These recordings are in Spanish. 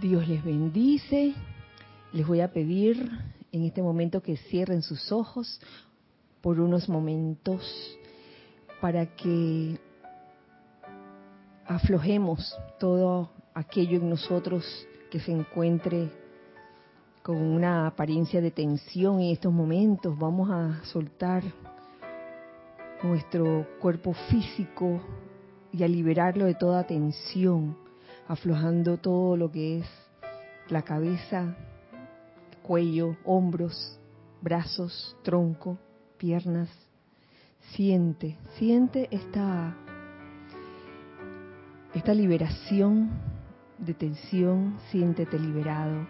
Dios les bendice. Les voy a pedir en este momento que cierren sus ojos por unos momentos para que aflojemos todo aquello en nosotros que se encuentre con una apariencia de tensión en estos momentos. Vamos a soltar nuestro cuerpo físico y a liberarlo de toda tensión, aflojando todo lo que es la cabeza, cuello, hombros, brazos, tronco, piernas. Siente, siente esta, esta liberación de tensión, siéntete liberado.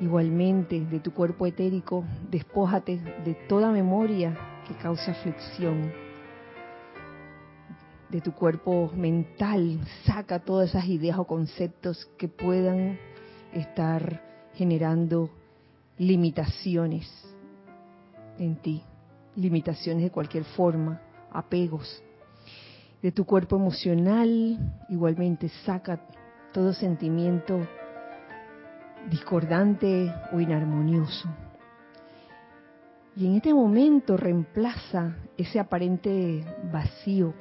Igualmente, de tu cuerpo etérico, despójate de toda memoria que cause aflicción. De tu cuerpo mental, saca todas esas ideas o conceptos que puedan estar generando limitaciones en ti, limitaciones de cualquier forma, apegos. De tu cuerpo emocional, igualmente saca todo sentimiento discordante o inarmonioso. Y en este momento reemplaza ese aparente vacío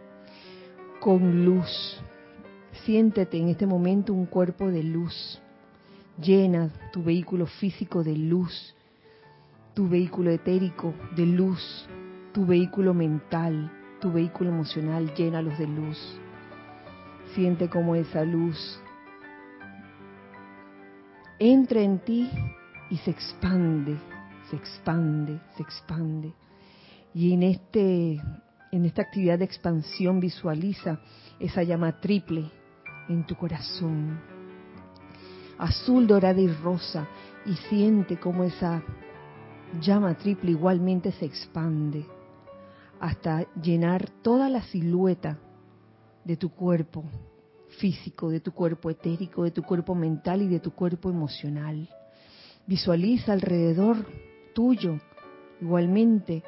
con luz. Siéntete en este momento un cuerpo de luz Llena tu vehículo físico de luz, tu vehículo etérico de luz, tu vehículo mental, tu vehículo emocional, llénalos de luz. Siente cómo esa luz entra en ti y se expande, se expande, se expande. Y en este en esta actividad de expansión visualiza esa llama triple en tu corazón azul, dorada y rosa, y siente cómo esa llama triple igualmente se expande hasta llenar toda la silueta de tu cuerpo físico, de tu cuerpo etérico, de tu cuerpo mental y de tu cuerpo emocional. Visualiza alrededor tuyo igualmente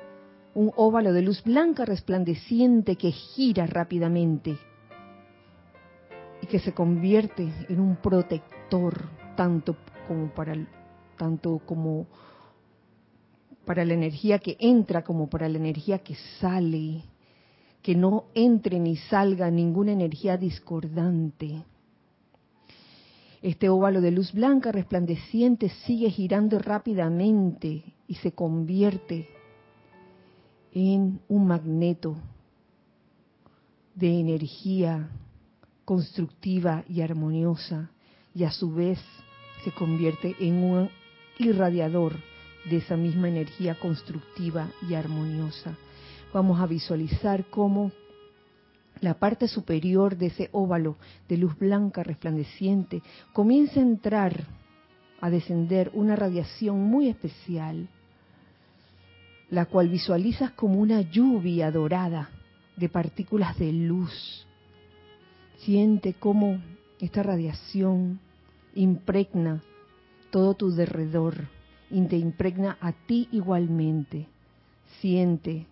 un óvalo de luz blanca resplandeciente que gira rápidamente y que se convierte en un protector tanto como para tanto como para la energía que entra como para la energía que sale, que no entre ni salga ninguna energía discordante. Este óvalo de luz blanca resplandeciente sigue girando rápidamente y se convierte en un magneto de energía constructiva y armoniosa y a su vez se convierte en un irradiador de esa misma energía constructiva y armoniosa. Vamos a visualizar cómo la parte superior de ese óvalo de luz blanca resplandeciente comienza a entrar, a descender una radiación muy especial, la cual visualizas como una lluvia dorada de partículas de luz Siente cómo esta radiación impregna todo tu derredor y te impregna a ti igualmente. Siente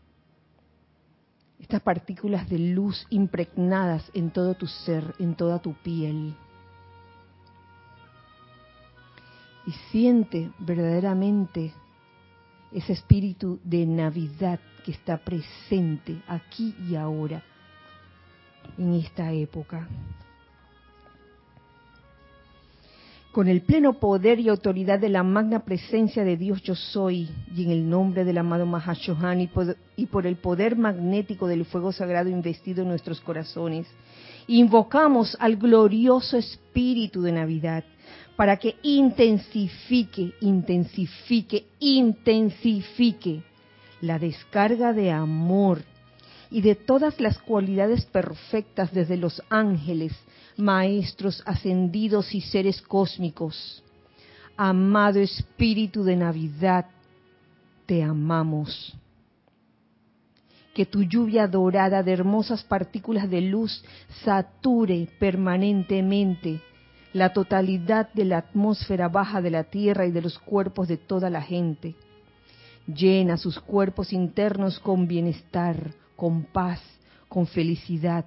estas partículas de luz impregnadas en todo tu ser, en toda tu piel. Y siente verdaderamente ese espíritu de Navidad que está presente aquí y ahora en esta época. Con el pleno poder y autoridad de la magna presencia de Dios yo soy, y en el nombre del amado Mahashohan y por, y por el poder magnético del fuego sagrado investido en nuestros corazones, invocamos al glorioso Espíritu de Navidad para que intensifique, intensifique, intensifique la descarga de amor y de todas las cualidades perfectas desde los ángeles, maestros ascendidos y seres cósmicos. Amado Espíritu de Navidad, te amamos. Que tu lluvia dorada de hermosas partículas de luz sature permanentemente la totalidad de la atmósfera baja de la tierra y de los cuerpos de toda la gente. Llena sus cuerpos internos con bienestar, con paz, con felicidad.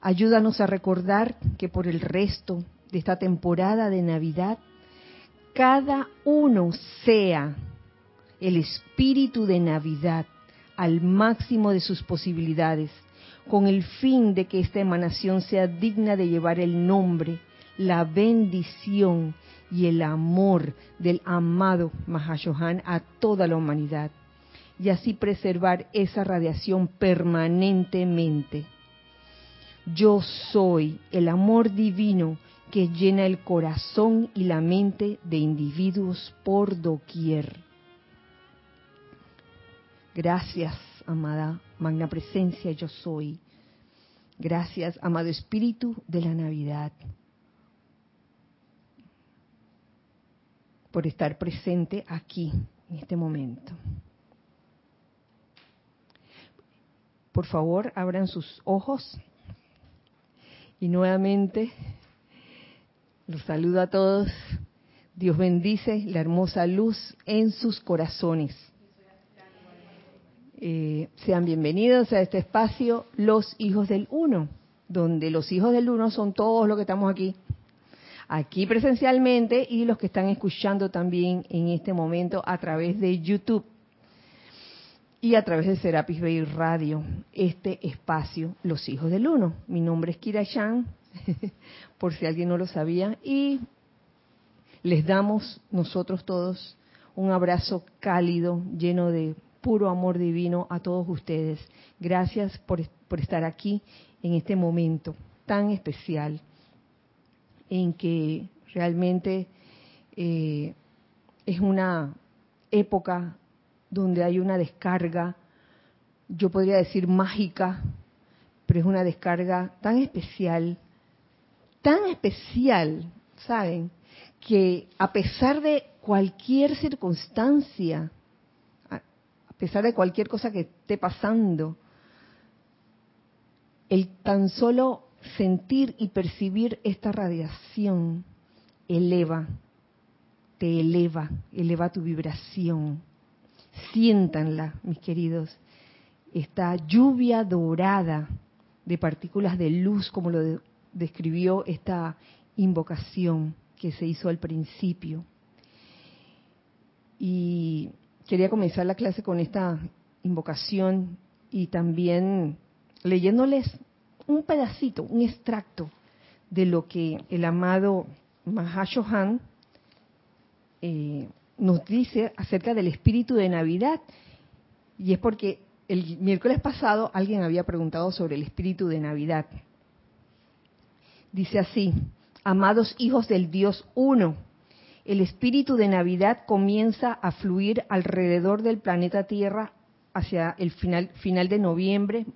Ayúdanos a recordar que por el resto de esta temporada de Navidad, cada uno sea el espíritu de Navidad al máximo de sus posibilidades, con el fin de que esta emanación sea digna de llevar el nombre, la bendición y el amor del amado Mahashohan a toda la humanidad, y así preservar esa radiación permanentemente. Yo soy el amor divino que llena el corazón y la mente de individuos por doquier. Gracias, amada Magna Presencia, yo soy. Gracias, amado Espíritu de la Navidad, por estar presente aquí, en este momento. Por favor, abran sus ojos y nuevamente los saludo a todos. Dios bendice la hermosa luz en sus corazones. Eh, sean bienvenidos a este espacio, los hijos del uno, donde los hijos del uno son todos los que estamos aquí, aquí presencialmente y los que están escuchando también en este momento a través de YouTube y a través de Serapis Bay Radio, este espacio, Los Hijos del Uno. Mi nombre es Kira Shan, por si alguien no lo sabía, y les damos nosotros todos un abrazo cálido, lleno de puro amor divino a todos ustedes. Gracias por, estar aquí en este momento tan especial en que realmente eh, es una época donde hay una descarga, yo podría decir mágica, pero es una descarga tan especial, tan especial, ¿saben? Que a pesar de cualquier circunstancia, pesar de cualquier cosa que esté pasando, el tan solo sentir y percibir esta radiación eleva, te eleva, eleva tu vibración. Siéntanla, mis queridos, esta lluvia dorada de partículas de luz, como lo describió esta invocación que se hizo al principio. Y quería comenzar la clase con esta invocación y también leyéndoles un pedacito, un extracto de lo que el amado Mahashohan eh, nos dice acerca del espíritu de Navidad. Y es porque el miércoles pasado alguien había preguntado sobre el espíritu de Navidad. Dice así, amados hijos del Dios uno, el espíritu de Navidad comienza a fluir alrededor del planeta Tierra hacia el final, final de noviembre,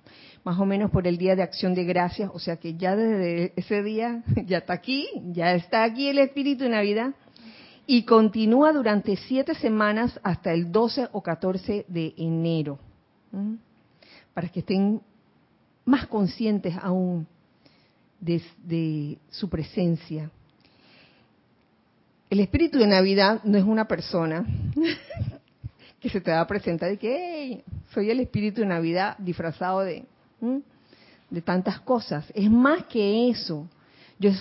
más o menos por el Día de Acción de Gracias, o sea que ya desde ese día ya está aquí, ya está aquí el espíritu de Navidad, y continúa durante siete semanas hasta el 12 o 14 de enero, para que estén más conscientes aún de su presencia. El espíritu de Navidad no es una persona que se te va a presentar y que soy el espíritu de Navidad disfrazado de, de tantas cosas. Es más que eso. Yo,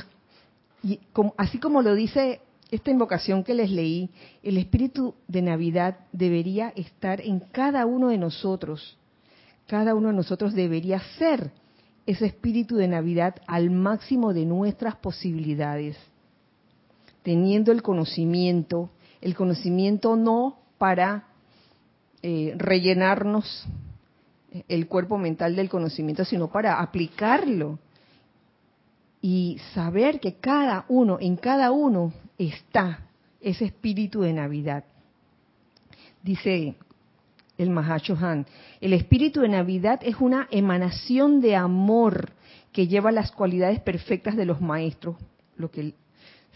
así como lo dice esta invocación que les leí, el espíritu de Navidad debería estar en cada uno de nosotros. Cada uno de nosotros debería ser ese espíritu de Navidad al máximo de nuestras posibilidades teniendo el conocimiento, el conocimiento no para eh, rellenarnos el cuerpo mental del conocimiento, sino para aplicarlo y saber que cada uno, en cada uno está ese espíritu de Navidad. Dice el Han, el espíritu de Navidad es una emanación de amor que lleva las cualidades perfectas de los maestros, lo que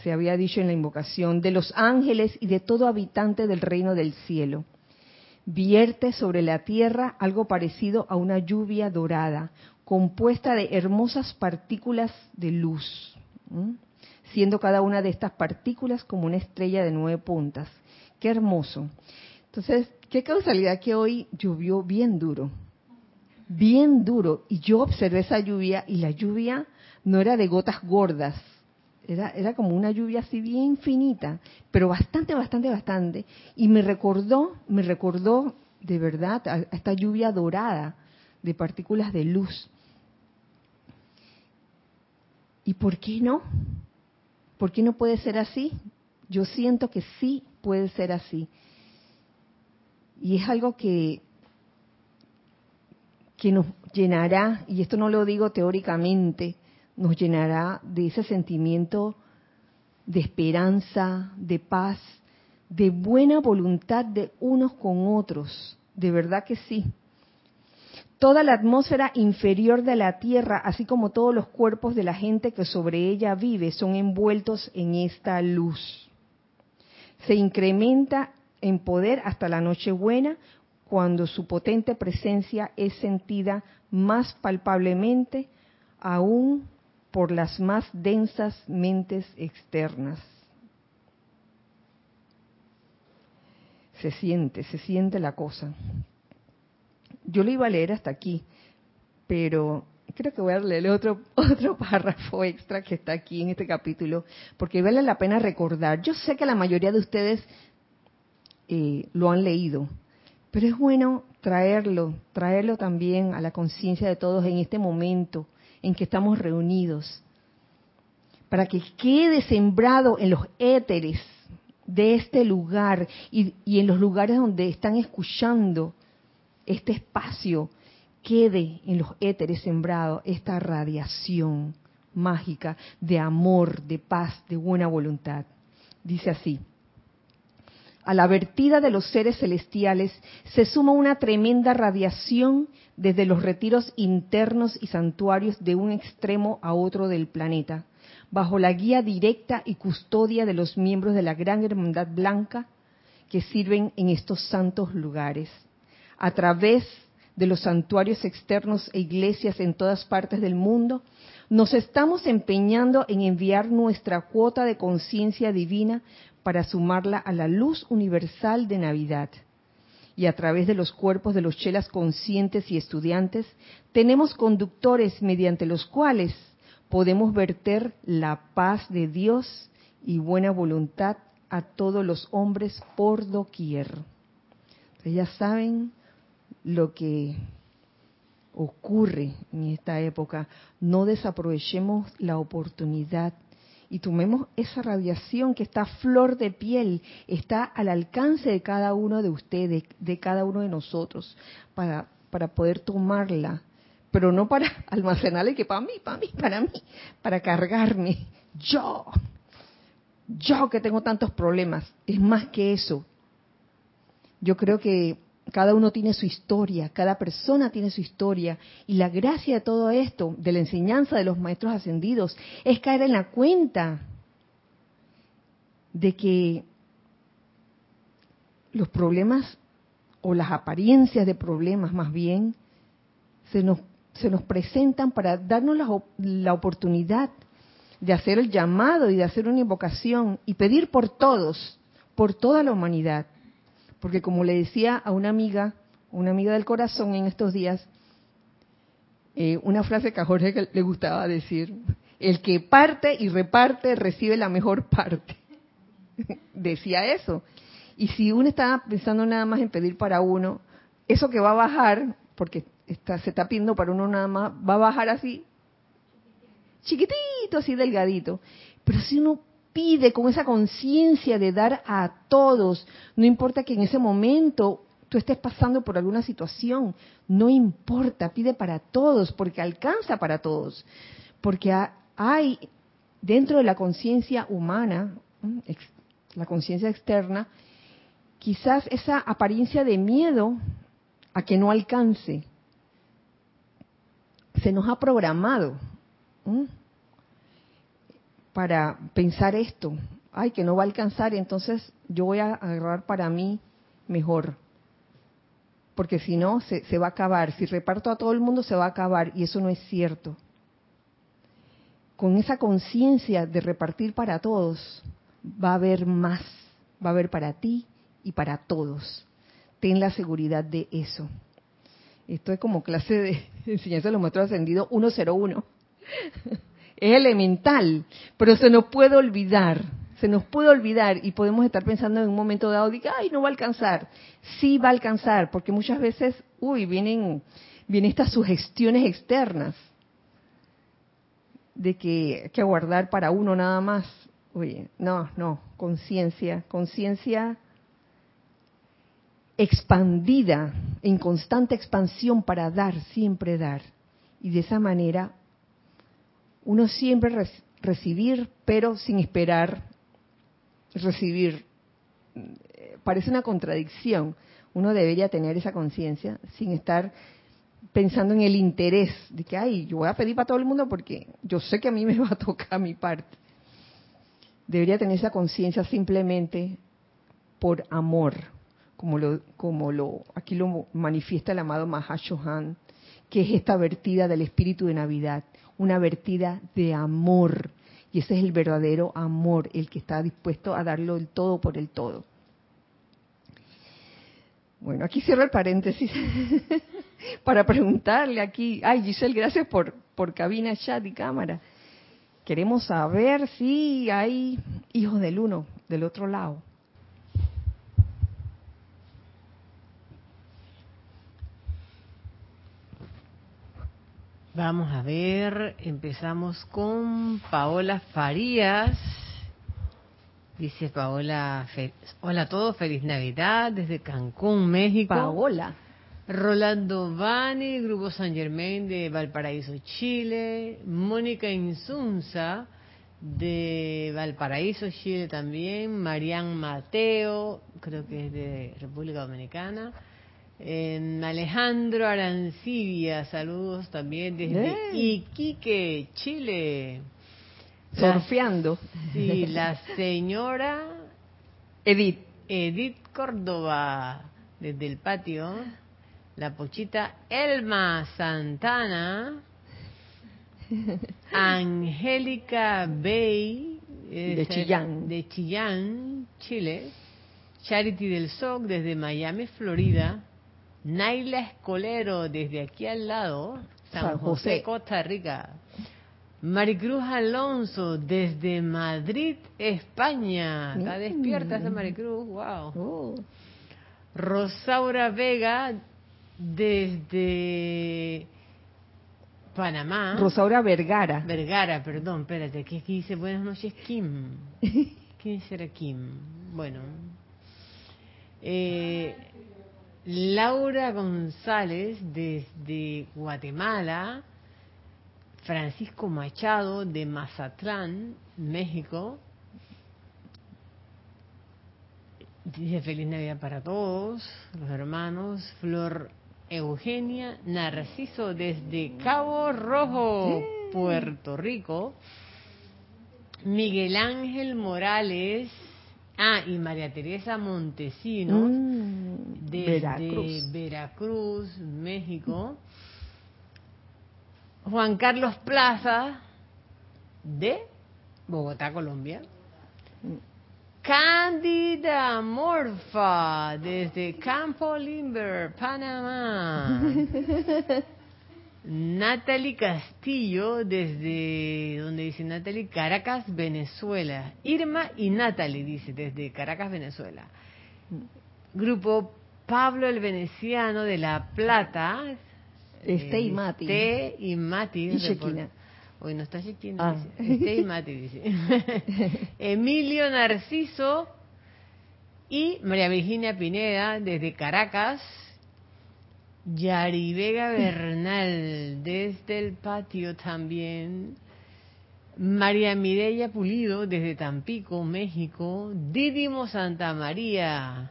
se había dicho en la invocación, de los ángeles y de todo habitante del reino del cielo. Vierte sobre la tierra algo parecido a una lluvia dorada, compuesta de hermosas partículas de luz, siendo cada una de estas partículas como una estrella de nueve puntas. Qué hermoso. Entonces, qué causalidad que hoy llovió bien duro. bien duro. Y yo observé esa lluvia y la lluvia no era de gotas gordas, era, era como una lluvia así bien finita, pero bastante, bastante, bastante. Y me recordó, me recordó de verdad a esta lluvia dorada de partículas de luz. ¿Y por qué no? ¿Por qué no puede ser así? Yo siento que sí puede ser así. Y es algo que, que nos llenará, y esto no lo digo teóricamente, nos llenará de ese sentimiento de esperanza, de paz, de buena voluntad de unos con otros. De verdad que sí. Toda la atmósfera inferior de la Tierra, así como todos los cuerpos de la gente que sobre ella vive, son envueltos en esta luz. Se incrementa en poder hasta la Nochebuena, cuando su potente presencia es sentida más palpablemente aún por las más densas mentes externas. Se siente, se siente la cosa. Yo lo iba a leer hasta aquí, pero creo que voy a leer otro, otro párrafo extra que está aquí en este capítulo, porque vale la pena recordar. Yo sé que la mayoría de ustedes eh, lo han leído, pero es bueno traerlo, traerlo también a la conciencia de todos en este momento, en que estamos reunidos, para que quede sembrado en los éteres de este lugar y, en los lugares donde están escuchando este espacio, quede en los éteres sembrado esta radiación mágica de amor, de paz, de buena voluntad. Dice así, a la vertida de los seres celestiales se suma una tremenda radiación desde los retiros internos y santuarios de un extremo a otro del planeta, bajo la guía directa y custodia de los miembros de la Gran Hermandad Blanca que sirven en estos santos lugares. A través de los santuarios externos e iglesias en todas partes del mundo, nos estamos empeñando en enviar nuestra cuota de conciencia divina para sumarla a la luz universal de Navidad y a través de los cuerpos de los chelas conscientes y estudiantes, tenemos conductores mediante los cuales podemos verter la paz de Dios y buena voluntad a todos los hombres por doquier. Ustedes ya saben lo que ocurre en esta época. No desaprovechemos la oportunidad y tomemos esa radiación que está a flor de piel, está al alcance de cada uno de ustedes, de cada uno de nosotros, para, para poder tomarla, pero no para almacenarla y que para mí, para mí, para mí, para cargarme. Yo, yo que tengo tantos problemas, es más que eso. Yo creo que cada uno tiene su historia, cada persona tiene su historia. Y la gracia de todo esto, de la enseñanza de los maestros ascendidos, es caer en la cuenta de que los problemas o las apariencias de problemas más bien se nos, se nos presentan para darnos la, la oportunidad de hacer el llamado y de hacer una invocación y pedir por todos, por toda la humanidad porque como le decía a una amiga, una amiga del corazón en estos días, eh, una frase que a Jorge le gustaba decir, el que parte y reparte recibe la mejor parte. decía eso. Y si uno está pensando nada más en pedir para uno, eso que va a bajar, porque está, se está pidiendo para uno nada más, va a bajar así, chiquitito, así delgadito. Pero si uno pide con esa conciencia de dar a todos, no importa que en ese momento tú estés pasando por alguna situación, no importa, pide para todos, porque alcanza para todos, porque hay dentro de la conciencia humana, la conciencia externa, quizás esa apariencia de miedo a que no alcance. Se nos ha programado para pensar esto, ay, que no va a alcanzar, entonces yo voy a agarrar para mí mejor. Porque si no, se, va a acabar. Si reparto a todo el mundo, se va a acabar. Y eso no es cierto. Con esa conciencia de repartir para todos, va a haber más. Va a haber para ti y para todos. Ten la seguridad de eso. Esto es como clase de enseñanza de los maestros ascendidos 101. Es elemental, pero se nos puede olvidar, se nos puede olvidar y podemos estar pensando en un momento dado, que, ay, no va a alcanzar. Sí va a alcanzar, porque muchas veces, uy, vienen, vienen estas sugestiones externas de que hay que aguardar para uno nada más. Oye, no, no, conciencia, conciencia expandida, en constante expansión para dar, siempre dar. Y de esa manera, uno siempre recibir, pero sin esperar recibir. Parece una contradicción. Uno debería tener esa conciencia sin estar pensando en el interés de que, ay, yo voy a pedir para todo el mundo porque yo sé que a mí me va a tocar mi parte. Debería tener esa conciencia simplemente por amor, como lo, como lo, aquí lo manifiesta el amado Mahashohan, que es esta vertida del espíritu de Navidad, una vertida de amor. Y ese es el verdadero amor, el que está dispuesto a darlo el todo por el todo. Bueno, aquí cierro el paréntesis para preguntarle aquí. Ay, Giselle, gracias por, por cabina, chat y cámara. Queremos saber si hay hijos del uno del otro lado. Vamos a ver, empezamos con Paola Farías. Dice Paola, hola a todos, feliz Navidad desde Cancún, México. Paola. Rolando Bani, Grupo San Germain de Valparaíso, Chile. Mónica Insunza de Valparaíso, Chile también. Marian Mateo, creo que es de República Dominicana. Alejandro Arancibia, saludos también desde Iquique, Chile. Surfeando. Sí, la señora Edith. Edith Córdoba, desde el patio. La pochita Elma Santana. Angélica Bay. De Chillán. De Chillán, Chile. Charity del SOC desde Miami, Florida. Naila Escolero desde aquí al lado. San, José, Costa Rica. Maricruz Alonso desde Madrid, España. Está despierta esa Maricruz, wow. Oh. Rosaura Vega desde Panamá. Rosaura Vergara. Vergara, perdón, espérate, que aquí dice buenas noches Kim. ¿Quién será Kim? Bueno. Eh, Laura González desde Guatemala. Francisco Machado de Mazatlán, México. Dice feliz Navidad para todos, los hermanos. Flor Eugenia Narciso desde Cabo Rojo, Puerto Rico. Miguel Ángel Morales. Ah, y María Teresa Montesinos mm, desde Veracruz, México. Juan Carlos Plaza de Bogotá, Colombia. Cándida Morfa desde Campo Limber, Panamá. Natalie Castillo desde, donde dice Natalie, Caracas, Venezuela. Irma y Natalie dice desde Caracas, Venezuela. Grupo Pablo el Veneciano de La Plata, este y Mati. Este y Mati. Y Shekina. Hoy no está Shekina. Ah. Este y Mati, dice. Emilio Narciso y María Virginia Pineda desde Caracas. Yari Vega Bernal desde el patio también. María Mireya Pulido desde Tampico, México. Didimo Santa María.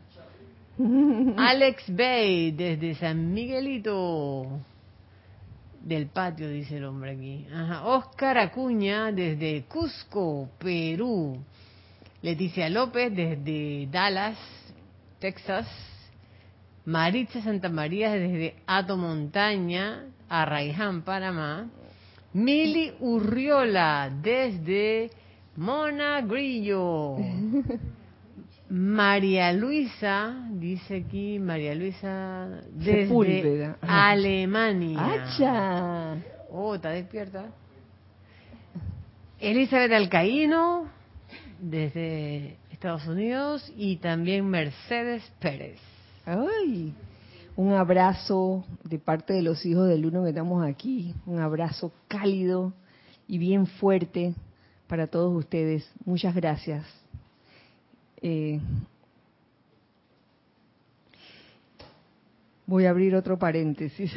Alex Bay desde San Miguelito del patio, dice el hombre aquí. Ajá. Oscar Acuña desde Cusco, Perú. Leticia López desde Dallas, Texas. Maritza Santa María desde Ato Montaña, Arraiján, Panamá. Mili Urriola desde Mona Grillo. María Luisa, dice aquí María Luisa, desde Alemania. ¡Acha! Oh, está despierta. Elizabeth Alcaíno, desde Estados Unidos, y también Mercedes Pérez. ¡Ay! Un abrazo de parte de los hijos del uno que estamos aquí. Un abrazo cálido y bien fuerte para todos ustedes. Muchas gracias. Eh, voy a abrir otro paréntesis.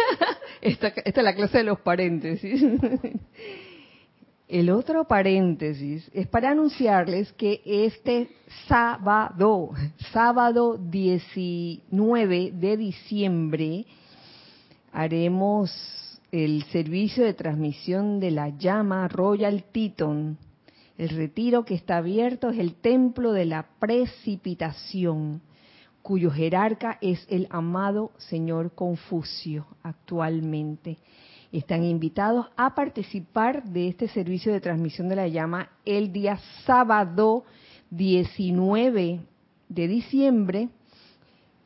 esta, esta es la clase de los paréntesis. El otro paréntesis es para anunciarles que este sábado, sábado 19 de diciembre, haremos el servicio de transmisión de la llama Royal Teton. El retiro que está abierto es el templo de la precipitación, cuyo jerarca es el amado señor Confucio actualmente. Están invitados a participar de este servicio de transmisión de la llama el día sábado 19 de diciembre,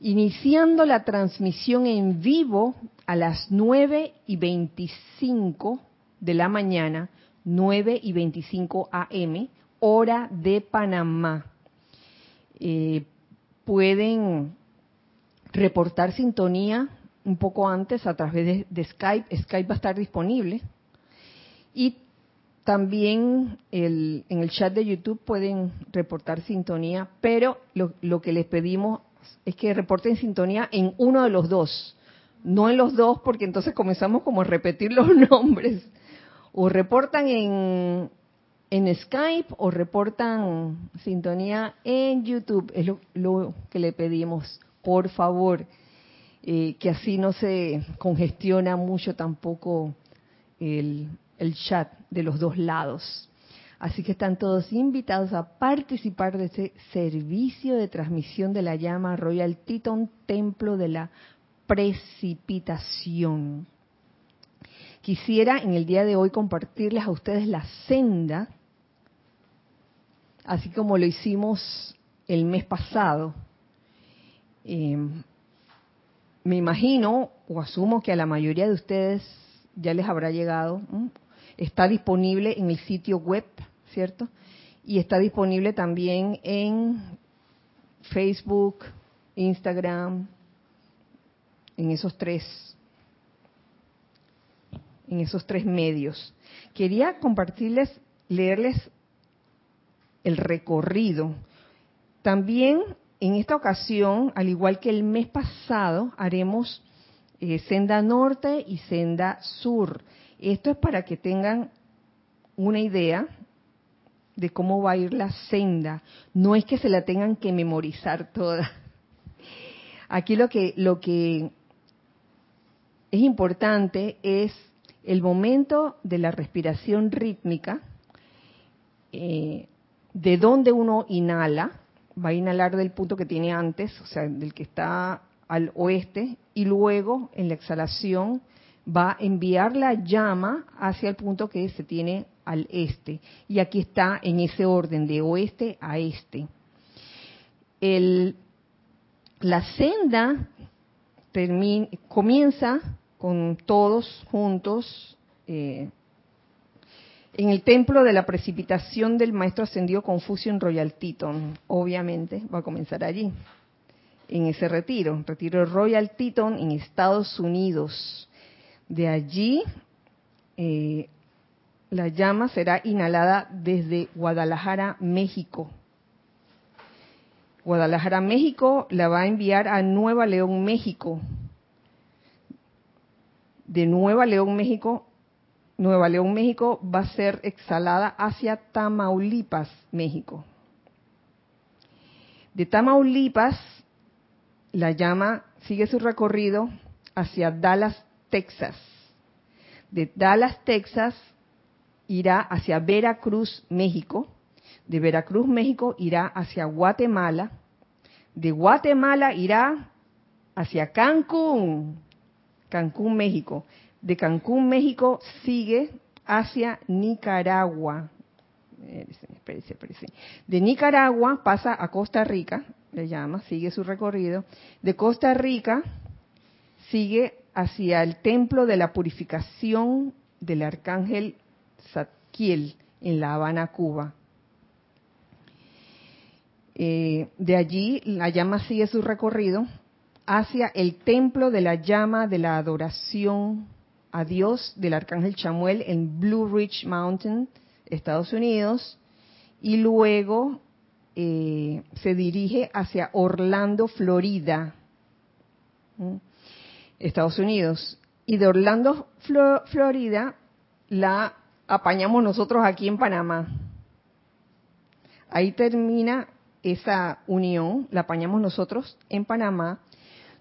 iniciando la transmisión en vivo a las 9 y 25 de la mañana, 9 y 25 AM, hora de Panamá. Eh, pueden reportar sintonía un poco antes a través de, Skype. Skype va a estar disponible. Y también en el chat de YouTube pueden reportar sintonía, pero lo, que les pedimos es que reporten sintonía en uno de los dos, no en los dos, porque entonces comenzamos como a repetir los nombres. O reportan en, en Skype o reportan sintonía en YouTube. Es lo que le pedimos, por favor. Eh, que así no se congestiona mucho tampoco el, chat de los dos lados. Así que están todos invitados a participar de este servicio de transmisión de la llama Royal Teton, Templo de la Precipitación. Quisiera en el día de hoy compartirles a ustedes la senda, así como lo hicimos el mes pasado. Eh, me imagino o asumo que a la mayoría de ustedes ya les habrá llegado. Está disponible en el sitio web, ¿cierto? Y está disponible también en Facebook, Instagram, en esos tres, en esos tres medios. Quería compartirles, leerles el recorrido. También en esta ocasión, al igual que el mes pasado, haremos eh, senda norte y senda sur. Esto es para que tengan una idea de cómo va a ir la senda. No es que se la tengan que memorizar toda. Aquí lo que, lo que es importante es el momento de la respiración rítmica, eh, de donde uno inhala, va a inhalar del punto que tiene antes, o sea, del que está al oeste, y luego en la exhalación va a enviar la llama hacia el punto que se tiene al este. Y aquí está en ese orden, de oeste a este. la senda comienza con todos juntos eh, en el templo de la precipitación del maestro ascendido Confucio en Royal Teton. Obviamente va a comenzar allí, en ese retiro, retiro Royal Teton en Estados Unidos. De allí eh, la llama será inhalada desde Guadalajara, México. Guadalajara, México la va a enviar a Nueva León, México. De Nueva León, México Nueva León, México, va a ser exhalada hacia Tamaulipas, México. De Tamaulipas, la llama sigue su recorrido hacia Dallas, Texas. De Dallas, Texas, irá hacia Veracruz, México. De Veracruz, México, irá hacia Guatemala. De Guatemala irá hacia Cancún, Cancún, México de Cancún, México, sigue hacia Nicaragua. Eh. De Nicaragua pasa a Costa Rica, le llama, sigue su recorrido. De Costa Rica sigue hacia el templo de la purificación del arcángel Zadkiel en La Habana, Cuba. Eh, de allí la llama sigue su recorrido hacia el templo de la llama de la adoración a Dios del arcángel Chamuel en Blue Ridge Mountain, Estados Unidos, y luego eh, se dirige hacia Orlando, Florida, Estados Unidos. Y de Orlando, Florida, la apañamos nosotros aquí en Panamá. Ahí termina esa unión, la apañamos nosotros en Panamá,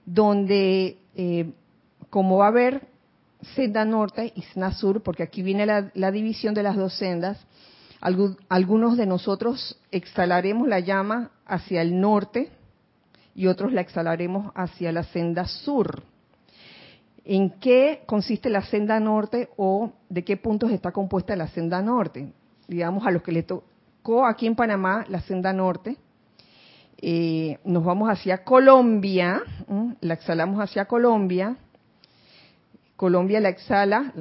donde eh, como va a haber senda norte y senda sur, porque aquí viene la, división de las dos sendas, algunos de nosotros exhalaremos la llama hacia el norte y otros la exhalaremos hacia la senda sur. ¿En qué consiste la senda norte o de qué puntos está compuesta la senda norte? Digamos, a los que le tocó aquí en Panamá la senda norte, eh, nos vamos hacia Colombia, la exhalamos hacia Colombia, Colombia la exhala,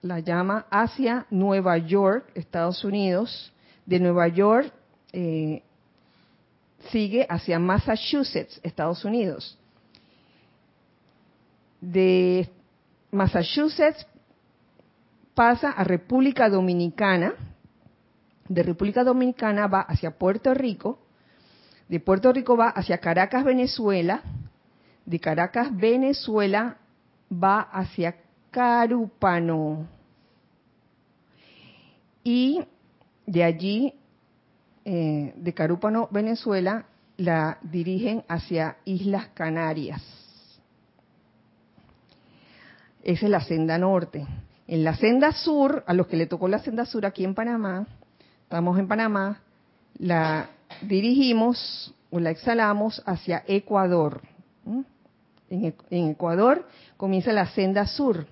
la llama hacia Nueva York, Estados Unidos, de Nueva York eh, sigue hacia Massachusetts, Estados Unidos. De Massachusetts pasa a República Dominicana, de República Dominicana va hacia Puerto Rico, de Puerto Rico va hacia Caracas, Venezuela, de Caracas, Venezuela va hacia Carúpano. Y de allí, eh, de Carúpano, Venezuela, la dirigen hacia Islas Canarias. Esa es la senda norte. En la senda sur, a los que le tocó la senda sur aquí en Panamá, estamos en Panamá, la dirigimos o la exhalamos hacia Ecuador. En, Ecuador comienza la senda sur.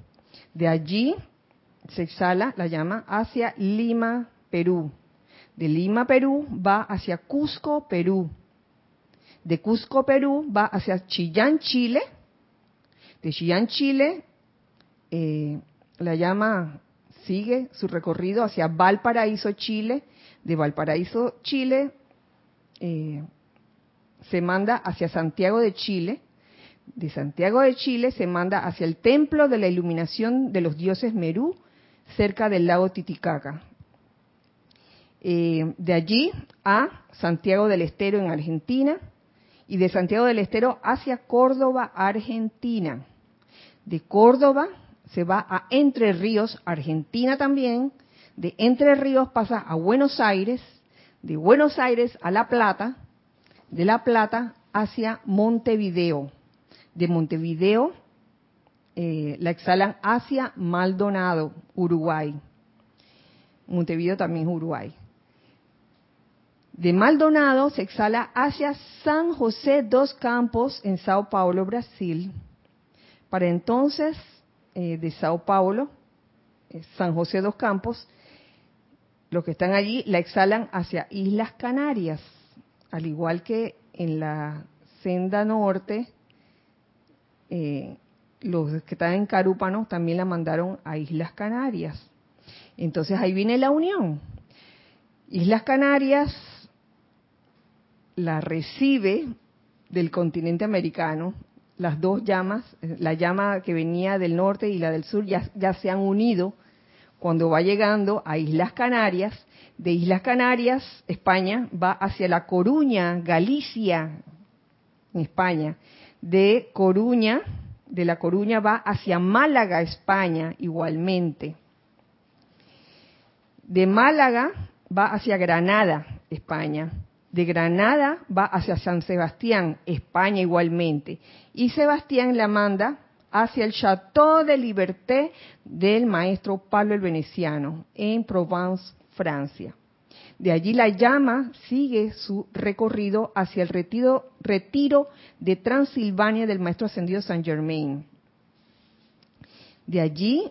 De allí se exhala la llama hacia Lima, Perú. De Lima, Perú va hacia Cusco, Perú. De Cusco, Perú va hacia Chillán, Chile. De Chillán, Chile, eh, la llama sigue su recorrido hacia Valparaíso, Chile. De Valparaíso, Chile, eh, se manda hacia Santiago de Chile de Santiago de Chile se manda hacia el templo de la iluminación de los dioses Merú, cerca del lago Titicaca. Eh, de allí a Santiago del Estero en Argentina y de Santiago del Estero hacia Córdoba, Argentina. De Córdoba se va a Entre Ríos, Argentina también. De Entre Ríos pasa a Buenos Aires. De Buenos Aires a La Plata. De La Plata hacia Montevideo de Montevideo eh, la exhalan hacia Maldonado, Uruguay. Montevideo también es Uruguay. De Maldonado se exhala hacia San José dos Campos en Sao Paulo, Brasil. Para entonces, eh, de Sao Paulo, eh, San José dos Campos, los que están allí la exhalan hacia Islas Canarias, al igual que en la senda norte eh, los que están en Carúpano también la mandaron a Islas Canarias. Entonces ahí viene la unión. Islas Canarias la recibe del continente americano, las dos llamas, la llama que venía del norte y la del sur ya se han unido cuando va llegando a Islas Canarias. De Islas Canarias, España va hacia La Coruña, Galicia, en España de Coruña, de La Coruña va hacia Málaga, España, igualmente. De Málaga va hacia Granada, España. De Granada va hacia San Sebastián, España igualmente. Y Sebastián la manda hacia el Château de Liberté del maestro Pablo el Veneciano, en Provence, Francia. De allí la llama sigue su recorrido hacia el retiro, de Transilvania del Maestro Ascendido San Germain. De allí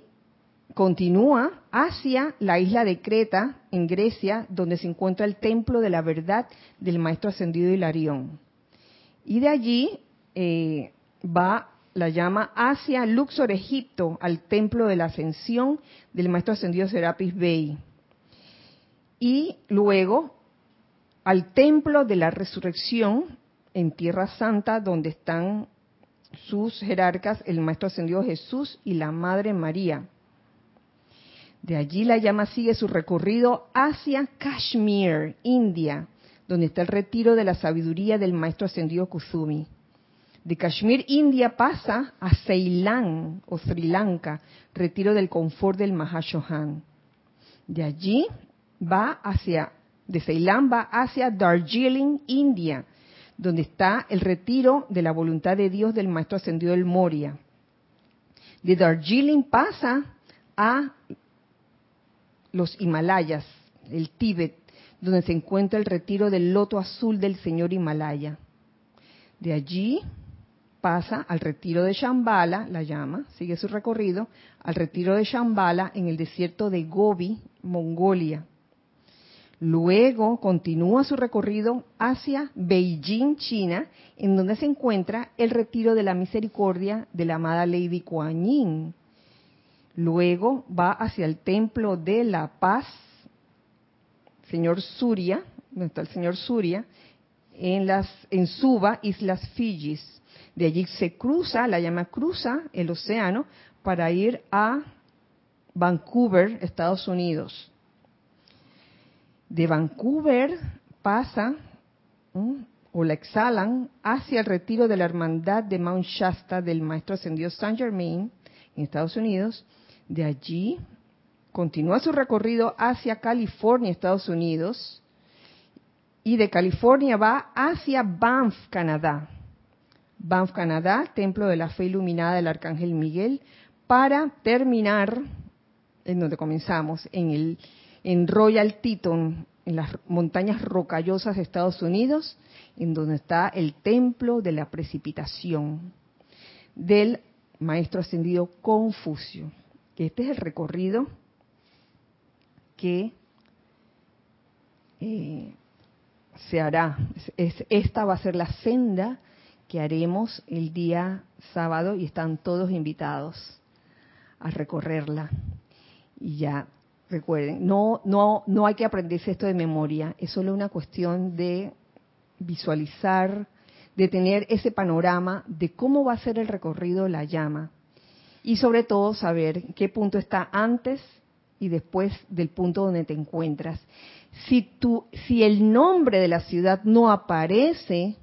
continúa hacia la isla de Creta, en Grecia, donde se encuentra el templo de la verdad del maestro ascendido Hilarión. Y de allí eh, va la llama hacia Luxor, Egipto, al templo de la ascensión del maestro ascendido Serapis Bey. Y luego al templo de la resurrección en Tierra Santa, donde están sus jerarcas, el maestro ascendido Jesús y la Madre María. De allí la llama sigue su recorrido hacia Kashmir, India, donde está el retiro de la sabiduría del maestro ascendido Kusumi. De Kashmir, India pasa a Ceilán o Sri Lanka, retiro del confort del Mahashohan. De allí va hacia, de Ceilán va hacia Darjeeling, India, donde está el retiro de la voluntad de Dios del maestro ascendido del Moria. De Darjeeling pasa a los Himalayas, el Tíbet, donde se encuentra el retiro del loto azul del señor Himalaya. De allí pasa al retiro de Shambhala, la llama, sigue su recorrido, al retiro de Shambhala en el desierto de Gobi, Mongolia. Luego continúa su recorrido hacia Beijing, China, en donde se encuentra el retiro de la misericordia de la amada Lady Kuan Yin. Luego va hacia el templo de la paz, señor Surya, donde está el señor Surya, en las en Suba, Islas Fijis. De allí se cruza, la llama cruza el océano para ir a Vancouver, Estados Unidos. De Vancouver pasa o la exhalan hacia el retiro de la hermandad de Mount Shasta del maestro ascendido Saint Germain en Estados Unidos de allí continúa su recorrido hacia California, Estados Unidos, y de California va hacia Banff, Canadá. Banff, Canadá, Templo de la Fe Iluminada del Arcángel Miguel, para terminar en donde comenzamos, en, el, en Royal Teton, en las montañas rocallosas de Estados Unidos, en donde está el Templo de la Precipitación del Maestro Ascendido Confucio este es el recorrido que eh, se hará. esta va a ser la senda que haremos el día sábado y están todos invitados a recorrerla. Y ya, recuerden, no, no, no hay que aprenderse esto de memoria, es solo una cuestión de visualizar, de tener ese panorama de cómo va a ser el recorrido de la llama y sobre todo saber qué punto está antes y después del punto donde te encuentras. Si, tú, si el nombre de la ciudad no aparece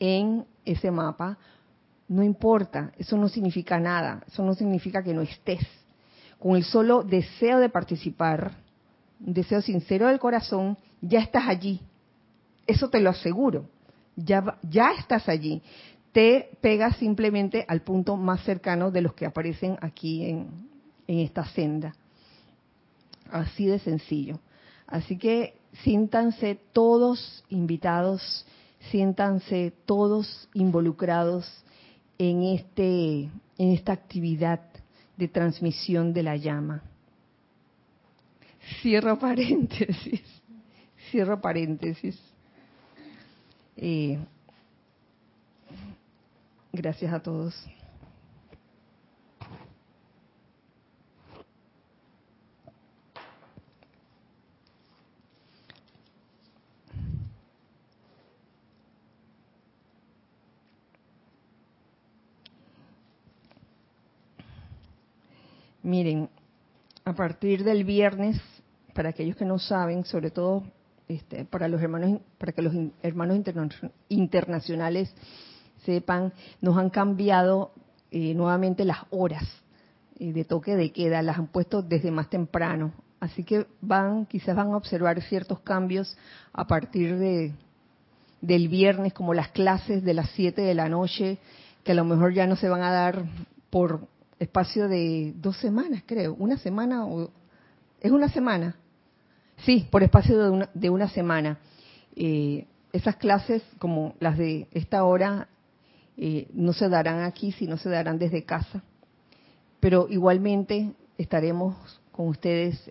en ese mapa, no importa, eso no significa nada, eso no significa que no estés. Con el solo deseo de participar, un deseo sincero del corazón, ya estás allí. Eso te lo aseguro. Ya, estás allí te pegas simplemente al punto más cercano de los que aparecen aquí en, esta senda. Así de sencillo. Así que siéntanse todos invitados, siéntanse todos involucrados en este en esta actividad de transmisión de la llama. Cierro paréntesis. Cierro paréntesis. Eh, Gracias a todos. Miren, a partir del viernes, para aquellos que no saben, sobre todo este, para los hermanos, para que los hermanos internacionales sepan, nos han cambiado eh, nuevamente las horas eh, de toque de queda, las han puesto desde más temprano. Así que van, quizás van a observar ciertos cambios a partir de del viernes, como las clases de las 7 de la noche, que a lo mejor ya no se van a dar por espacio de dos semanas, creo. ¿Una semana? o ¿Es una semana? Sí, por espacio de una, de una semana. Eh, esas clases, como las de esta hora, eh, no se darán aquí, sino se darán desde casa. Pero igualmente estaremos con ustedes.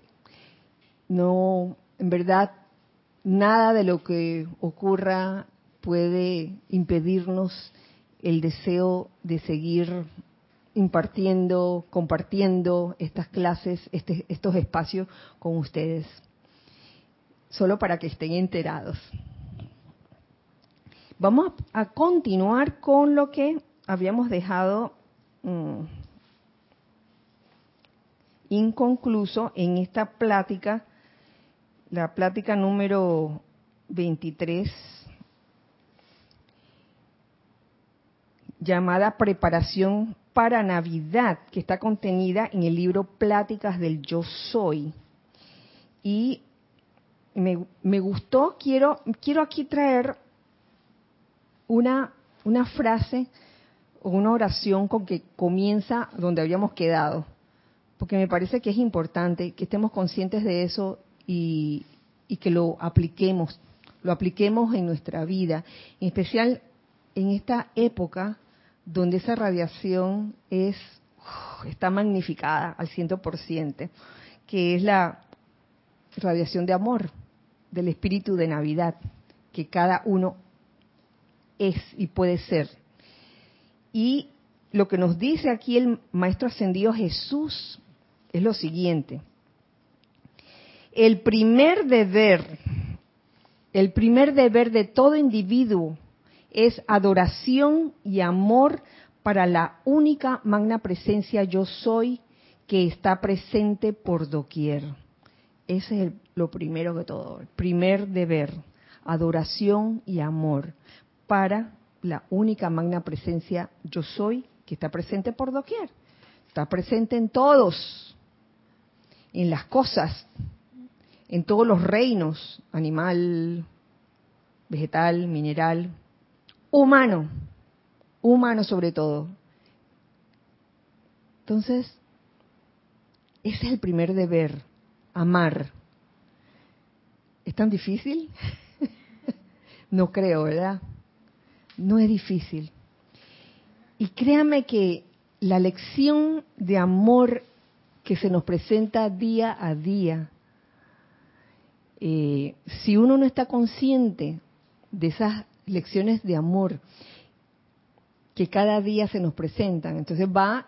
No, en verdad, nada de lo que ocurra puede impedirnos el deseo de seguir impartiendo, compartiendo estas clases, este, estos espacios con ustedes, solo para que estén enterados. Vamos a continuar con lo que habíamos dejado mm, inconcluso en esta plática, la plática número 23 llamada Preparación para Navidad, que está contenida en el libro Pláticas del Yo Soy. Y me, gustó, quiero, quiero aquí traer una, una frase o una oración con que comienza donde habíamos quedado, porque me parece que es importante que estemos conscientes de eso y, y que lo apliquemos, lo apliquemos en nuestra vida, en especial en esta época donde esa radiación es está magnificada al ciento por ciento, que es la radiación de amor del espíritu de Navidad, que cada uno es y puede ser. Y lo que nos dice aquí el Maestro Ascendido Jesús es lo siguiente. El primer deber, el primer deber de todo individuo es adoración y amor para la única magna presencia yo soy que está presente por doquier. Ese es lo primero que todo, el primer deber, adoración y amor para la única magna presencia yo soy que está presente por doquier. Está presente en todos, en las cosas, en todos los reinos, animal, vegetal, mineral, humano, humano sobre todo. Entonces, ese es el primer deber, amar. ¿Es tan difícil? no creo, ¿verdad? No es difícil. Y créame que la lección de amor que se nos presenta día a día, eh, si uno no está consciente de esas lecciones de amor que cada día se nos presentan. Entonces va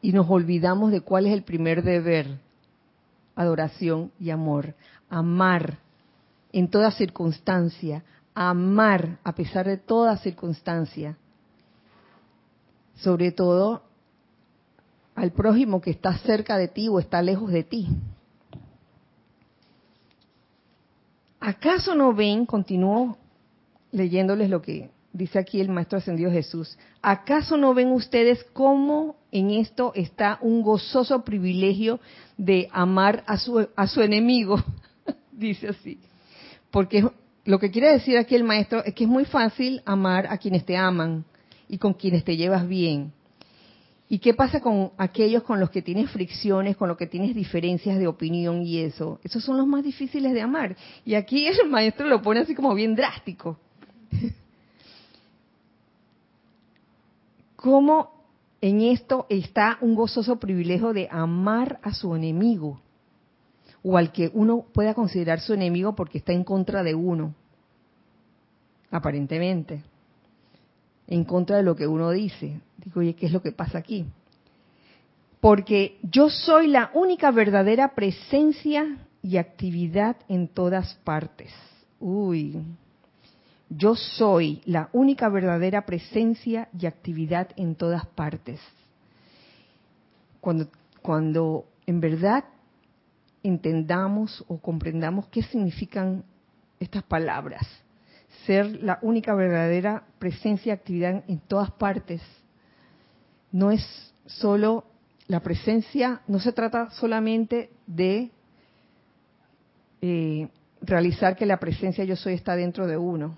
y nos olvidamos de cuál es el primer deber. Adoración y amor. Amar en toda circunstancia. Amar a pesar de toda circunstancia. Sobre todo al prójimo que está cerca de ti o está lejos de ti. ¿Acaso no ven, continuó leyéndoles lo que dice aquí el Maestro Ascendido Jesús. ¿Acaso no ven ustedes cómo en esto está un gozoso privilegio de amar a su, a su enemigo? dice así. Porque lo que quiere decir aquí el Maestro es que es muy fácil amar a quienes te aman y con quienes te llevas bien. ¿Y qué pasa con aquellos con los que tienes fricciones, con los que tienes diferencias de opinión y eso? Esos son los más difíciles de amar. Y aquí el maestro lo pone así como bien drástico. ¿Cómo en esto está un gozoso privilegio de amar a su enemigo? O al que uno pueda considerar su enemigo porque está en contra de uno, aparentemente, en contra de lo que uno dice. Digo, oye, ¿qué es lo que pasa aquí? Porque yo soy la única verdadera presencia y actividad en todas partes. Uy, yo soy la única verdadera presencia y actividad en todas partes. Cuando, cuando en verdad entendamos o comprendamos qué significan estas palabras, ser la única verdadera presencia y actividad en todas partes, no es solo la presencia, no se trata solamente de eh, realizar que la presencia yo soy está dentro de uno,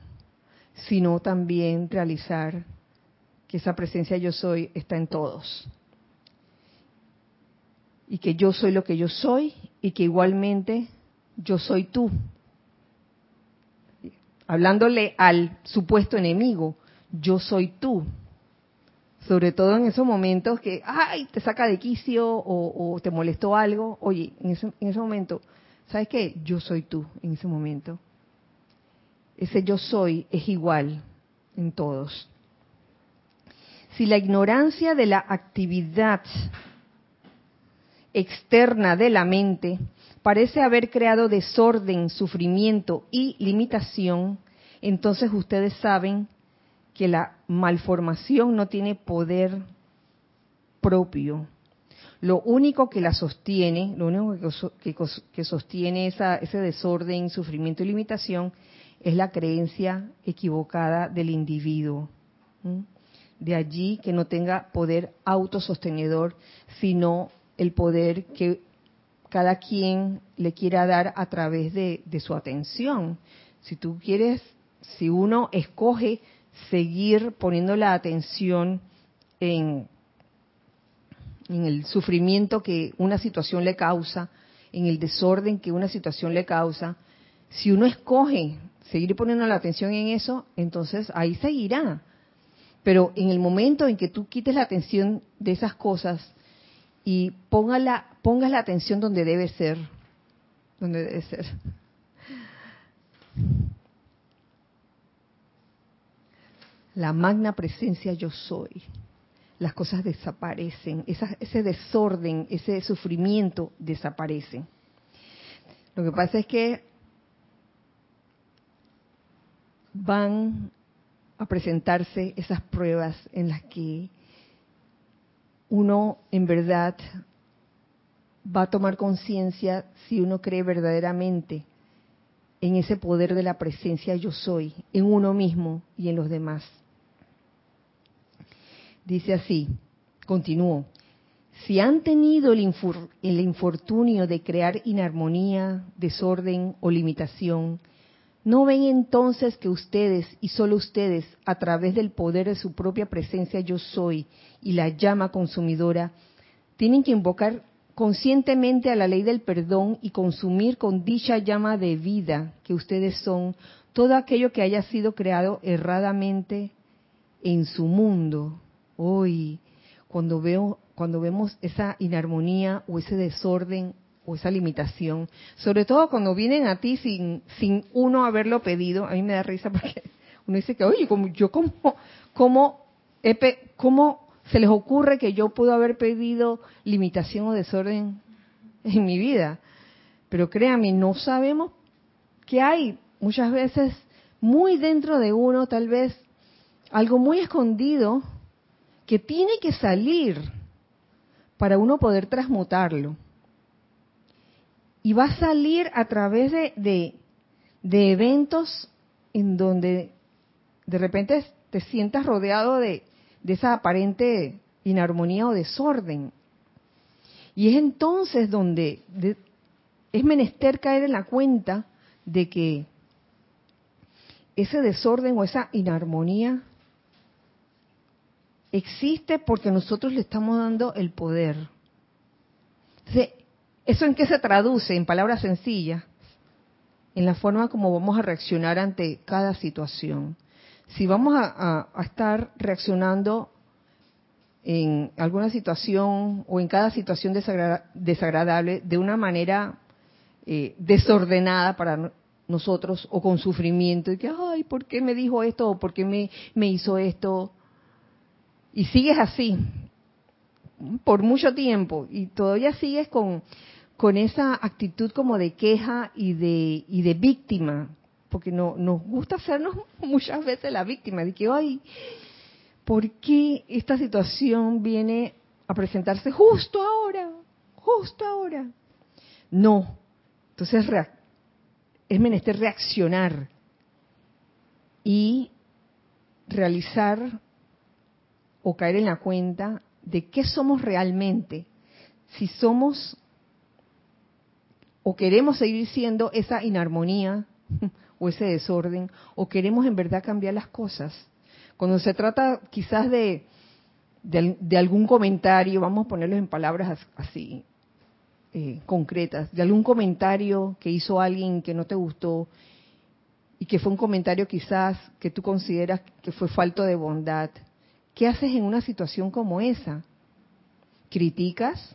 sino también realizar que esa presencia yo soy está en todos. Y que yo soy lo que yo soy y que igualmente yo soy tú. Hablándole al supuesto enemigo, yo soy tú. Sobre todo en esos momentos que, ay, te saca de quicio o, te molestó algo. Oye, en ese, en ese momento, ¿sabes qué? Yo soy tú en ese momento. Ese yo soy es igual en todos. Si la ignorancia de la actividad externa de la mente parece haber creado desorden, sufrimiento y limitación, entonces ustedes saben que la malformación no tiene poder propio. Lo único que la sostiene, lo único que, sostiene ese desorden, sufrimiento y limitación es la creencia equivocada del individuo. De allí que no tenga poder autosostenedor, sino el poder que cada quien le quiera dar a través de, su atención. Si tú quieres, si uno escoge seguir poniendo la atención en, en el sufrimiento que una situación le causa, en el desorden que una situación le causa, si uno escoge seguir poniendo la atención en eso, entonces ahí seguirá. Pero en el momento en que tú quites la atención de esas cosas y pongas la atención donde debe ser, donde debe ser. La magna presencia yo soy. Las cosas desaparecen, ese desorden, ese sufrimiento desaparece. Lo que pasa es que van a presentarse esas pruebas en las que uno en verdad va a tomar conciencia si uno cree verdaderamente en ese poder de la presencia yo soy, en uno mismo y en los demás. Dice así, continúo, si han tenido el, el infortunio de crear inarmonía, desorden o limitación, ¿No ven entonces que ustedes y solo ustedes, a través del poder de su propia presencia yo soy y la llama consumidora, tienen que invocar conscientemente a la ley del perdón y consumir con dicha llama de vida que ustedes son todo aquello que haya sido creado erradamente en su mundo? Hoy, cuando veo cuando vemos esa inarmonía o ese desorden o esa limitación, sobre todo cuando vienen a ti sin, sin uno haberlo pedido, a mí me da risa porque uno dice que, oye, como, yo cómo, cómo, cómo se les ocurre que yo puedo haber pedido limitación o desorden en mi vida. Pero créanme, no sabemos que hay. Muchas veces muy dentro de uno, tal vez algo muy escondido que tiene que salir para uno poder transmutarlo y va a salir a través de, de, eventos en donde de repente te sientas rodeado de, de esa aparente inarmonía o desorden. Y es entonces donde es menester caer en la cuenta de que ese desorden o esa inarmonía existe porque nosotros le estamos dando el poder. Entonces, ¿Eso en qué se traduce? En palabras sencillas, en la forma como vamos a reaccionar ante cada situación. Si vamos a, estar reaccionando en alguna situación o en cada situación desagradable de una manera eh, desordenada para nosotros o con sufrimiento y que, ay, ¿por qué me dijo esto o por qué me, me hizo esto? Y sigues así por mucho tiempo y todavía sigues con con esa actitud como de queja y de, y de víctima, porque no, nos gusta hacernos muchas veces la víctima, de que, ay, ¿por qué esta situación viene a presentarse justo ahora? Justo ahora. No. Entonces es menester reaccionar y realizar o caer en la cuenta de qué somos realmente. Si somos o queremos seguir siendo esa inarmonía o ese desorden, o queremos en verdad cambiar las cosas. Cuando se trata quizás de, de, algún comentario, vamos a ponerlo en palabras así eh, concretas, de algún comentario que hizo alguien que no te gustó y que fue un comentario quizás que tú consideras que fue falto de bondad, ¿qué haces en una situación como esa? ¿Criticas?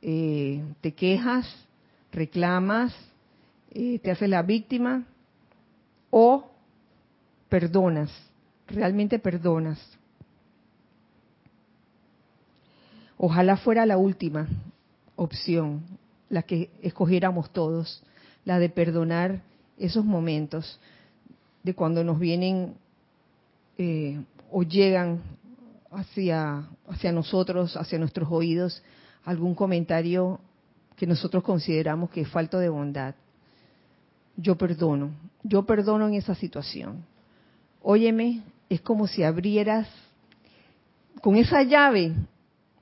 Eh, ¿Te quejas? ¿Reclamas? ¿Te haces la víctima? ¿O perdonas? ¿Realmente perdonas? Ojalá fuera la última opción, la que escogiéramos todos, la de perdonar esos momentos de cuando nos vienen eh, o llegan hacia, hacia nosotros, hacia nuestros oídos, algún comentario que nosotros consideramos que es falto de bondad. Yo perdono, yo perdono en esa situación. Óyeme, es como si abrieras con esa llave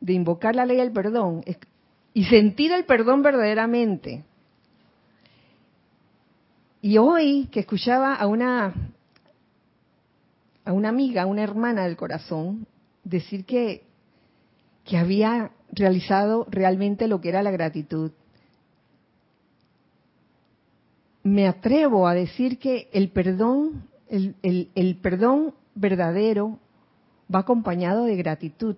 de invocar la ley del perdón y sentir el perdón verdaderamente. Y hoy que escuchaba a una a una amiga, a una hermana del corazón, decir que, que había realizado realmente lo que era la gratitud. Me atrevo a decir que el perdón, el, el perdón verdadero va acompañado de gratitud.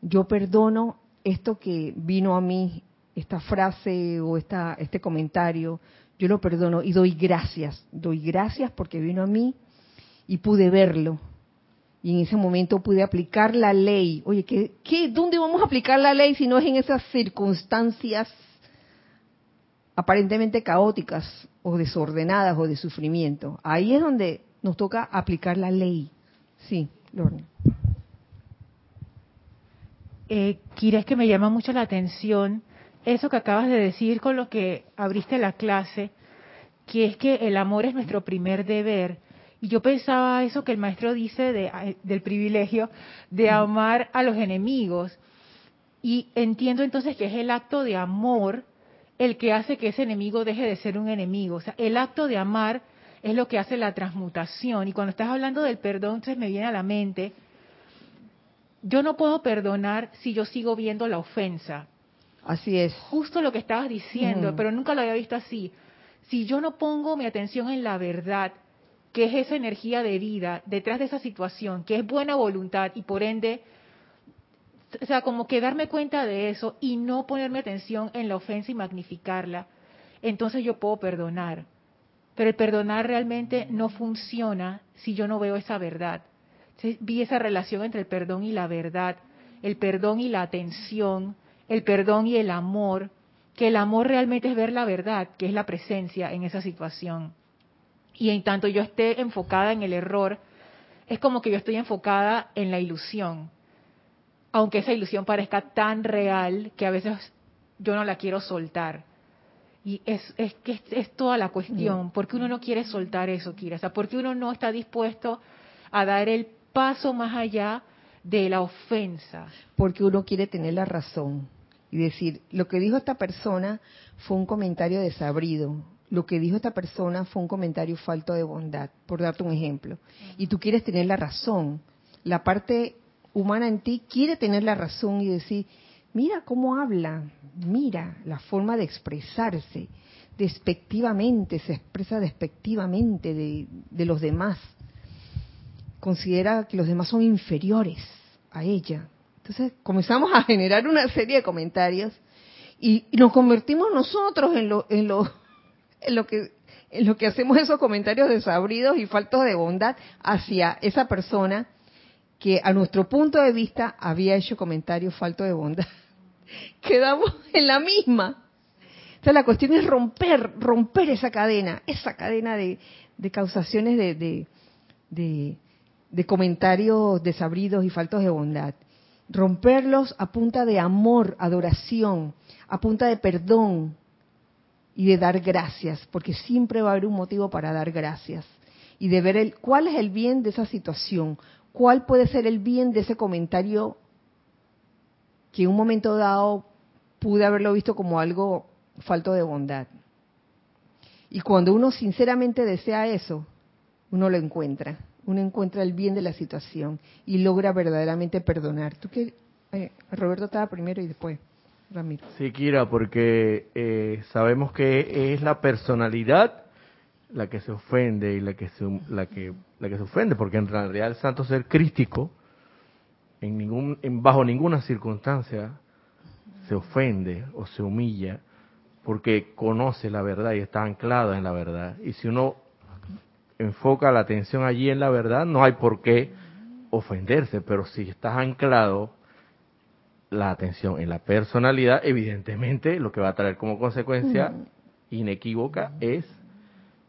Yo perdono esto que vino a mí, esta frase o esta, este comentario, yo lo perdono y doy gracias, doy gracias porque vino a mí y pude verlo. Y en ese momento pude aplicar la ley. Oye, ¿qué, ¿dónde vamos a aplicar la ley si no es en esas circunstancias aparentemente caóticas o desordenadas o de sufrimiento? Ahí es donde nos toca aplicar la ley. Sí, Lorna. Eh, Kira, es que me llama mucho la atención eso que acabas de decir con lo que abriste la clase, que es que el amor es nuestro primer deber. Y yo pensaba eso que el maestro dice de, del privilegio de amar a los enemigos. Y entiendo entonces que es el acto de amor el que hace que ese enemigo deje de ser un enemigo. O sea, el acto de amar es lo que hace la transmutación. Y cuando estás hablando del perdón, entonces me viene a la mente, yo no puedo perdonar si yo sigo viendo la ofensa. Así es. Justo lo que estabas diciendo, pero nunca lo había visto así. Si yo no pongo mi atención en la verdad, que es esa energía de vida detrás de esa situación, que es buena voluntad y por ende, o sea, como que darme cuenta de eso y no ponerme atención en la ofensa y magnificarla, entonces yo puedo perdonar. Pero el perdonar realmente no funciona si yo no veo esa verdad. vi esa relación entre el perdón y la verdad, el perdón y la atención, el perdón y el amor, que el amor realmente es ver la verdad, que es la presencia en esa situación. Y en tanto yo esté enfocada en el error, es como que yo estoy enfocada en la ilusión, aunque esa ilusión parezca tan real que a veces yo no la quiero soltar. Y es, es que es, toda la cuestión, porque uno no quiere soltar eso, Kira, o sea, porque uno no está dispuesto a dar el paso más allá de la ofensa. Porque uno quiere tener la razón y decir, lo que dijo esta persona fue un comentario desabrido, lo que dijo esta persona fue un comentario falto de bondad, por darte un ejemplo. Y tú quieres tener la razón. La parte humana en ti quiere tener la razón y decir, mira cómo habla, mira la forma de expresarse, despectivamente, se expresa despectivamente de, de los demás. Considera que los demás son inferiores a ella. Entonces comenzamos a generar una serie de comentarios y, nos convertimos nosotros en lo, en lo, lo que en lo que hacemos esos comentarios desabridos y faltos de bondad hacia esa persona que a nuestro punto de vista había hecho comentarios faltos de bondad. Quedamos en la misma. Entonces la cuestión es romper, romper esa cadena, esa cadena de, causaciones de, de comentarios desabridos y faltos de bondad romperlos a punta de amor, adoración, a punta de perdón y de dar gracias, porque siempre va a haber un motivo para dar gracias y de ver el, cuál es el bien de esa situación, cuál puede ser el bien de ese comentario que en un momento dado pude haberlo visto como algo falto de bondad. Y cuando uno sinceramente desea eso, uno lo encuentra uno encuentra el bien de la situación y logra verdaderamente perdonar. ¿Tú qué? Eh, Roberto estaba primero y después Ramiro. Sí, Kira, porque eh, sabemos que es la personalidad la que se ofende y la que se, la que, la que se ofende, porque en realidad el santo ser crístico, en ningún, en, bajo ninguna circunstancia, se ofende o se humilla, porque conoce la verdad y está anclada en la verdad. Y si uno enfoca la atención allí en la verdad, no hay por qué ofenderse, pero si estás anclado la atención en la personalidad, evidentemente lo que va a traer como consecuencia inequívoca es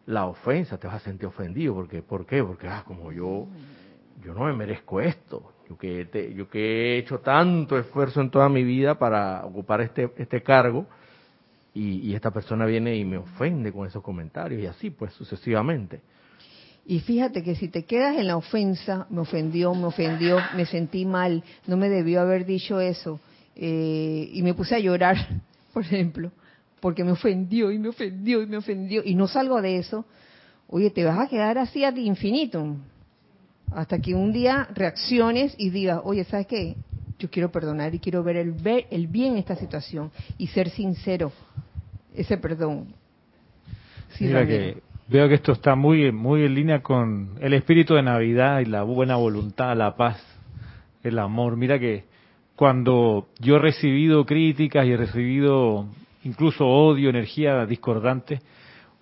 la ofensa, te vas a sentir ofendido, porque ¿por qué? Porque ah, como yo yo no me merezco esto, yo que yo que he hecho tanto esfuerzo en toda mi vida para ocupar este este cargo y, y esta persona viene y me ofende con esos comentarios y así pues sucesivamente. Y fíjate que si te quedas en la ofensa, me ofendió, me ofendió, me sentí mal, no me debió haber dicho eso, eh, y me puse a llorar, por ejemplo, porque me ofendió y me ofendió y me ofendió, y no salgo de eso, oye, te vas a quedar así ad infinitum, hasta que un día reacciones y digas, oye, ¿sabes qué? Yo quiero perdonar y quiero ver el, ver el bien en esta situación y ser sincero, ese perdón. Sí, Mira que Veo que esto está muy, muy en línea con el espíritu de Navidad y la buena voluntad, la paz, el amor. Mira que cuando yo he recibido críticas y he recibido incluso odio, energía discordante,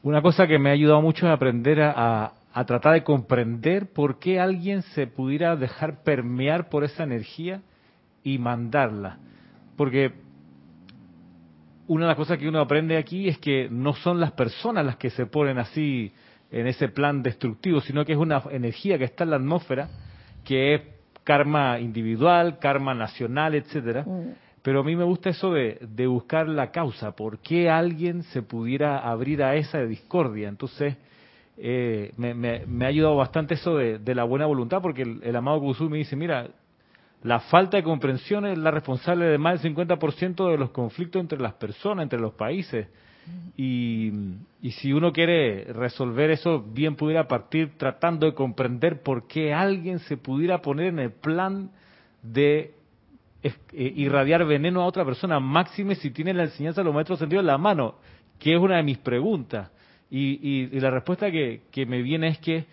una cosa que me ha ayudado mucho es aprender a, a tratar de comprender por qué alguien se pudiera dejar permear por esa energía y mandarla. Porque una de las cosas que uno aprende aquí es que no son las personas las que se ponen así en ese plan destructivo, sino que es una energía que está en la atmósfera, que es karma individual, karma nacional, etcétera. Mm. Pero a mí me gusta eso de, buscar la causa, por qué alguien se pudiera abrir a esa discordia. Entonces, eh, me, ha ayudado bastante eso de, la buena voluntad, porque el, el amado Kusumi me dice, mira, la falta de comprensión es la responsable de más del 50% de los conflictos entre las personas, entre los países. Y, si uno quiere resolver eso, bien pudiera partir tratando de comprender por qué alguien se pudiera poner en el plan de eh, irradiar veneno a otra persona, máxime si tiene la enseñanza de los maestros sentidos en la mano, que es una de mis preguntas. Y, la respuesta que me viene es que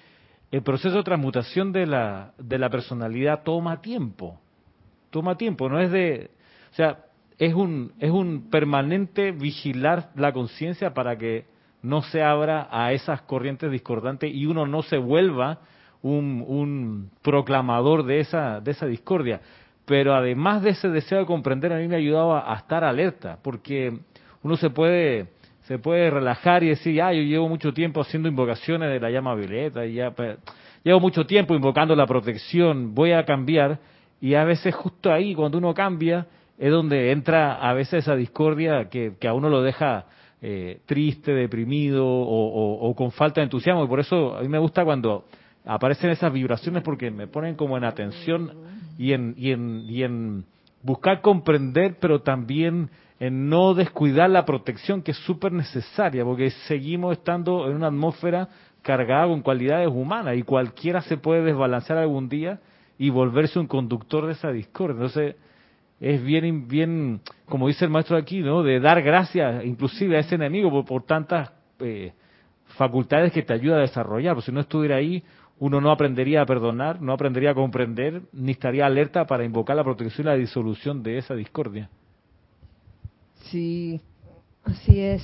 el proceso de transmutación de la, de la personalidad toma tiempo. Toma tiempo, no es de. O sea, es un, es un permanente vigilar la conciencia para que no se abra a esas corrientes discordantes y uno no se vuelva un, un proclamador de esa, de esa discordia. Pero además de ese deseo de comprender, a mí me ha ayudado a estar alerta, porque uno se puede se puede relajar y decir, ah, yo llevo mucho tiempo haciendo invocaciones de la llama violeta, y ya, llevo mucho tiempo invocando la protección, voy a cambiar, y a veces justo ahí, cuando uno cambia, es donde entra a veces esa discordia que, a uno lo deja eh, triste, deprimido o, con falta de entusiasmo, y por eso a mí me gusta cuando aparecen esas vibraciones porque me ponen como en atención y en, y en, y en buscar comprender, pero también en no descuidar la protección que es súper necesaria, porque seguimos estando en una atmósfera cargada con cualidades humanas y cualquiera se puede desbalancear algún día y volverse un conductor de esa discordia. Entonces, es bien, bien, como dice el maestro aquí, ¿no? De dar gracias inclusive a ese enemigo por, tantas eh, facultades que te ayuda a desarrollar. Porque si no estuviera ahí, uno no aprendería a perdonar, no aprendería a comprender, ni estaría alerta para invocar la protección y la disolución de esa discordia. Sí, así es.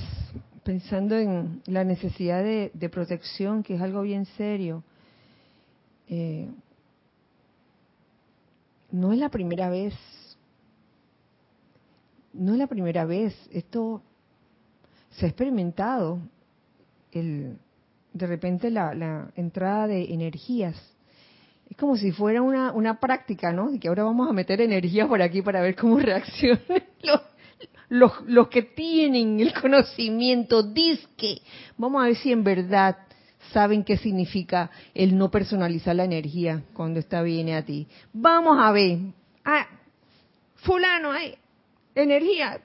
Pensando en la necesidad de, protección, que es algo bien serio. Eh, no es la primera vez. No es la primera vez. Esto se ha experimentado. El, de repente la, la entrada de energías. Es como si fuera una, una práctica, ¿no? Y que ahora vamos a meter energía por aquí para ver cómo reaccionan los, los, los que tienen el conocimiento, disque, vamos a ver si en verdad saben qué significa el no personalizar la energía cuando esta viene a ti. Vamos a ver, ah, fulano, hay energía,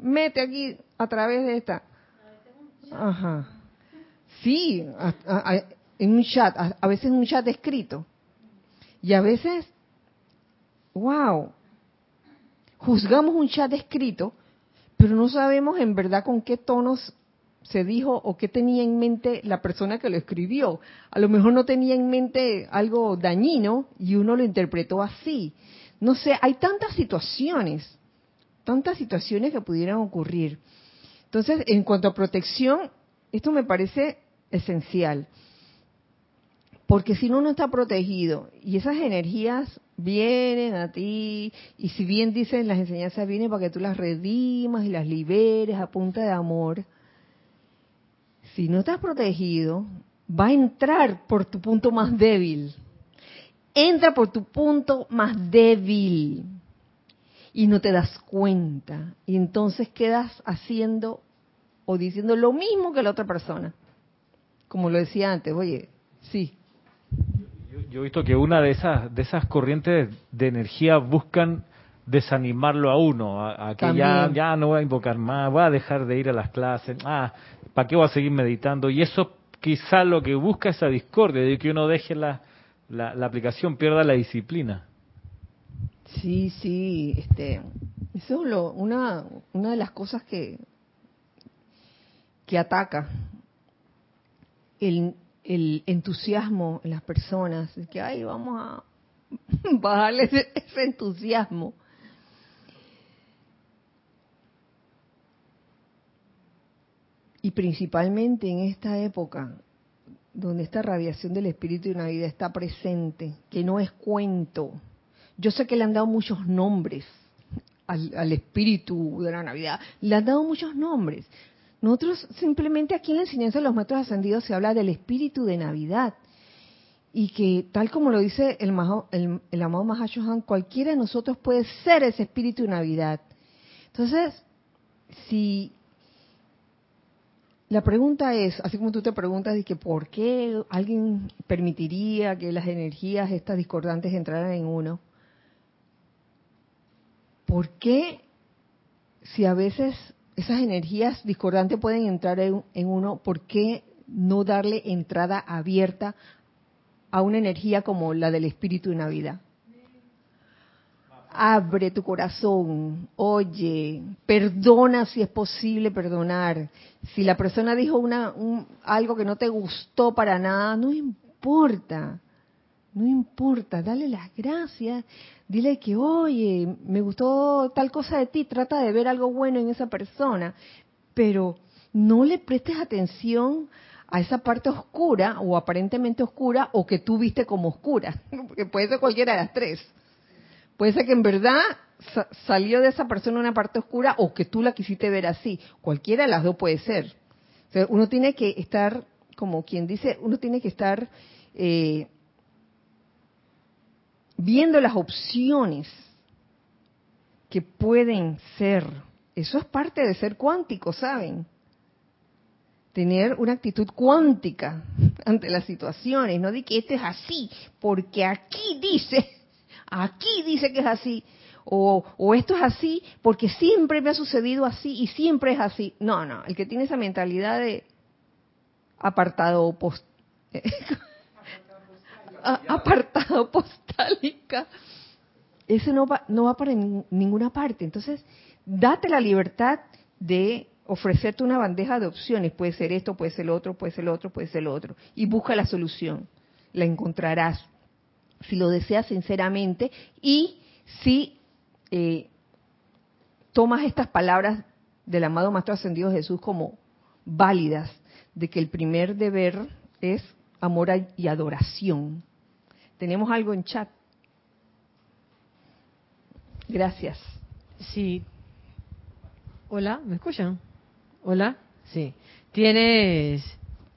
mete aquí a través de esta. Ajá. Sí, en un chat, a veces en un chat escrito. Y a veces, wow, juzgamos un chat escrito pero no sabemos en verdad con qué tonos se dijo o qué tenía en mente la persona que lo escribió. A lo mejor no tenía en mente algo dañino y uno lo interpretó así. No sé, hay tantas situaciones, tantas situaciones que pudieran ocurrir. Entonces, en cuanto a protección, esto me parece esencial. Porque si uno no está protegido y esas energías vienen a ti, y si bien dicen las enseñanzas, vienen para que tú las redimas y las liberes a punta de amor, si no estás protegido, va a entrar por tu punto más débil. Entra por tu punto más débil y no te das cuenta. Y entonces quedas haciendo o diciendo lo mismo que la otra persona. Como lo decía antes, oye, sí, yo he visto que una de esas de esas corrientes de energía buscan desanimarlo a uno, a, que ya, ya no voy a invocar más, voy a dejar de ir a las clases, ah, ¿para qué voy a seguir meditando? Y eso quizá lo que busca esa discordia, de que uno deje la, la, aplicación, pierda la disciplina. Sí, sí, este, eso es lo, una, una de las cosas que, que ataca el, el entusiasmo en las personas, que, ay, vamos a bajarle ese, entusiasmo. Y principalmente en esta época, donde esta radiación del espíritu de Navidad está presente, que no es cuento. Yo sé que le han dado muchos nombres al, al espíritu de la Navidad, le han dado muchos nombres, nosotros simplemente aquí en la enseñanza de los maestros ascendidos se habla del espíritu de Navidad. Y que tal como lo dice el, el, el amado Mahashohan, cualquiera de nosotros puede ser ese espíritu de Navidad. Entonces, si la pregunta es, así como tú te preguntas, de que por qué alguien permitiría que las energías estas discordantes entraran en uno, ¿por qué si a veces esas energías discordantes pueden entrar en, uno, ¿por qué no darle entrada abierta a una energía como la del espíritu de Navidad? Abre tu corazón, oye, perdona si es posible perdonar. Si la persona dijo una, algo que no te gustó para nada, no importa, no importa, dale las gracias dile que, oye, me gustó tal cosa de ti, trata de ver algo bueno en esa persona, pero no le prestes atención a esa parte oscura o aparentemente oscura o que tú viste como oscura, porque puede ser cualquiera de las tres. Puede ser que en verdad salió de esa persona una parte oscura o que tú la quisiste ver así. Cualquiera de las dos puede ser. uno tiene que estar, como quien dice, uno tiene que estar eh, viendo las opciones que pueden ser. Eso es parte de ser cuántico, ¿saben? Tener una actitud cuántica ante las situaciones, no de que este es así, porque aquí dice, aquí dice que es así, o, o, esto es así porque siempre me ha sucedido así y siempre es así. No, no, el que tiene esa mentalidad de apartado post, apartado postálica, eso no va, no va para ninguna parte. Entonces, date la libertad de ofrecerte una bandeja de opciones. Puede ser esto, puede ser lo otro, puede ser lo otro, puede ser lo otro. Y busca la solución. La encontrarás si lo deseas sinceramente y si eh, tomas estas palabras del amado Maestro Ascendido Jesús como válidas, de que el primer deber es amor y adoración. Tenemos algo en chat. Gracias. Sí. Hola, ¿me escuchan? Hola. Sí. Tienes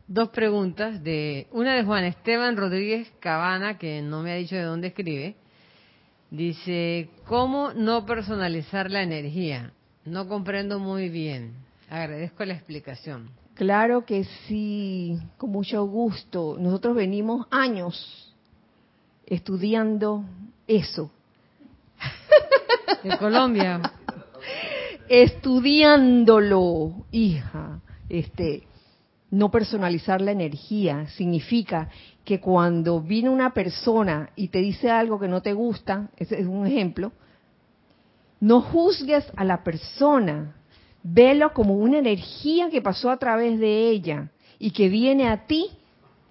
dos preguntas de una de Juan Esteban Rodríguez Cabana que no me ha dicho de dónde escribe. Dice, ¿cómo no personalizar la energía? No comprendo muy bien. Agradezco la explicación. Claro que sí, con mucho gusto. Nosotros venimos años estudiando eso. De Colombia. Estudiándolo, hija. Este, no personalizar la energía significa que cuando viene una persona y te dice algo que no te gusta, ese es un ejemplo, no juzgues a la persona, Velo como una energía que pasó a través de ella y que viene a ti,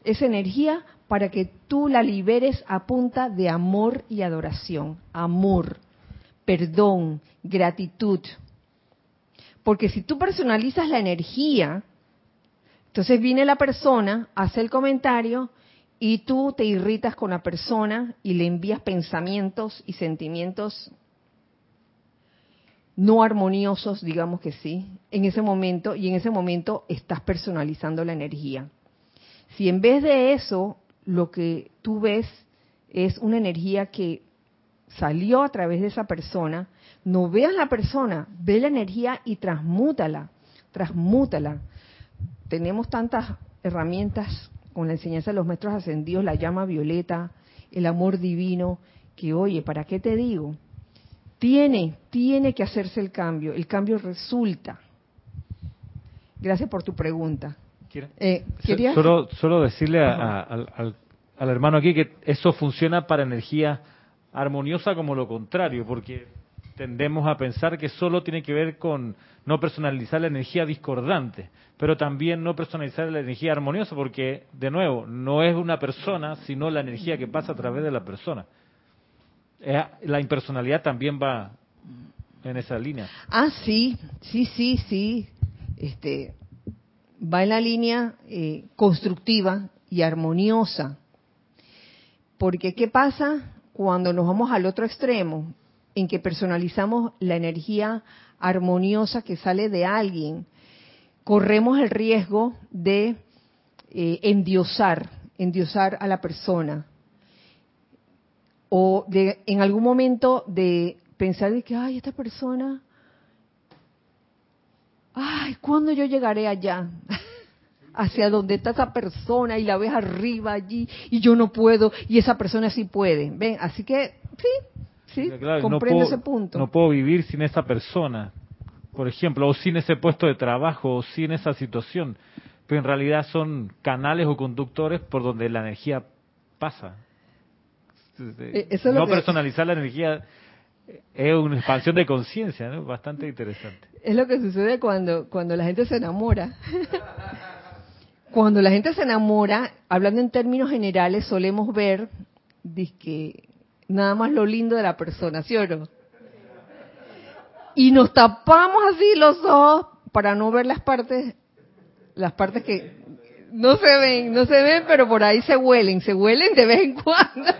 esa energía, para que tú la liberes a punta de amor y adoración. Amor, perdón, gratitud. Porque si tú personalizas la energía, entonces viene la persona, hace el comentario y tú te irritas con la persona y le envías pensamientos y sentimientos no armoniosos, digamos que sí, en ese momento, y en ese momento estás personalizando la energía. Si en vez de eso lo que tú ves es una energía que salió a través de esa persona, no veas la persona, ve la energía y transmútala, transmútala. Tenemos tantas herramientas con la enseñanza de los maestros ascendidos, la llama violeta, el amor divino, que oye, ¿para qué te digo? Tiene, tiene que hacerse el cambio. El cambio resulta. Gracias por tu pregunta. Eh, solo, solo, decirle al, hermano aquí que eso funciona para energía armoniosa como lo contrario, porque tendemos a pensar que solo tiene que ver con no personalizar la energía discordante, pero también no personalizar la energía armoniosa, porque, de nuevo, no es una persona, sino la energía que pasa a través de la persona. Eh, la impersonalidad también va en esa línea. Ah, sí, sí, sí, sí. Este, va en la línea eh, constructiva y armoniosa. Porque ¿qué pasa cuando nos vamos al otro extremo? En que personalizamos la energía armoniosa que sale de alguien. Corremos el riesgo de eh, endiosar, endiosar a la persona o de en algún momento de pensar de que, ay, esta persona, ay, ¿cuándo yo llegaré allá? Hacia donde está esa persona y la ves arriba allí y yo no puedo y esa persona sí puede. Ven, así que sí, sí, comprendo ese punto. No puedo vivir sin esa persona, por ejemplo, o sin ese puesto de trabajo, o sin esa situación. Pero en realidad son canales o conductores por donde la energía pasa. Eh, no personalizar la energía es una expansión de conciencia, ¿no? Bastante interesante. Es lo que sucede cuando, cuando la gente se enamora. cuando la gente se enamora, hablando en términos generales, solemos ver que nada más lo lindo de la persona, ¿sí o no? Y nos tapamos así los ojos para no ver las partes, las partes que no se ven, no se ven, pero por ahí se huelen, se huelen de vez en cuando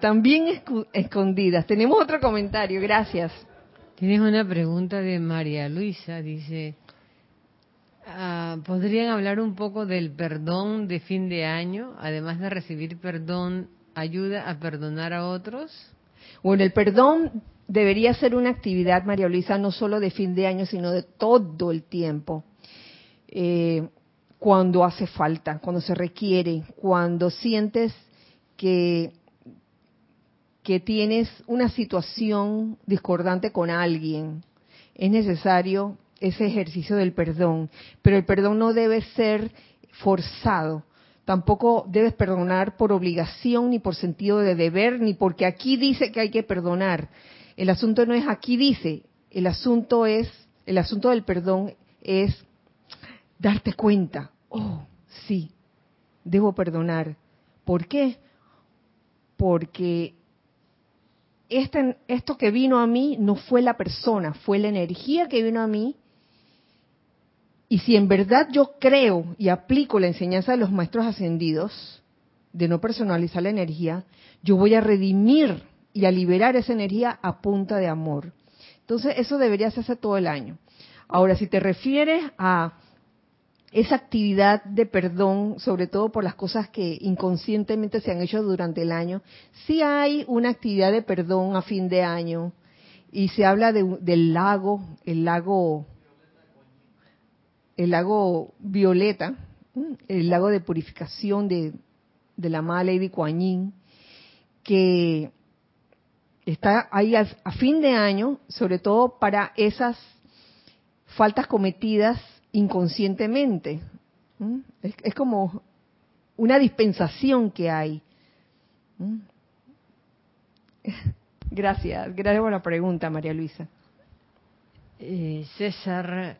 también escondidas. Tenemos otro comentario, gracias. Tienes una pregunta de María Luisa, dice, ah, ¿podrían hablar un poco del perdón de fin de año? Además de recibir perdón, ¿ayuda a perdonar a otros? Bueno, el perdón debería ser una actividad, María Luisa, no solo de fin de año, sino de todo el tiempo. Eh, cuando hace falta, cuando se requiere, cuando sientes que que tienes una situación discordante con alguien, es necesario ese ejercicio del perdón, pero el perdón no debe ser forzado. Tampoco debes perdonar por obligación, ni por sentido de deber, ni porque aquí dice que hay que perdonar. El asunto no es aquí dice, el asunto es, el asunto del perdón es darte cuenta, oh, sí, debo perdonar. ¿Por qué? Porque este, esto que vino a mí no fue la persona, fue la energía que vino a mí. Y si en verdad yo creo y aplico la enseñanza de los maestros ascendidos, de no personalizar la energía, yo voy a redimir y a liberar esa energía a punta de amor. Entonces, eso debería hacerse todo el año. Ahora, si te refieres a esa actividad de perdón, sobre todo por las cosas que inconscientemente se han hecho durante el año, sí hay una actividad de perdón a fin de año. Y se habla del lago, el lago, el lago Violeta, el lago de purificación de, la amada Lady Kuan que está ahí a fin de año, sobre todo para esas faltas cometidas inconscientemente. Es, como una dispensación que hay. Gracias, gracias por la pregunta, María Luisa. Eh, César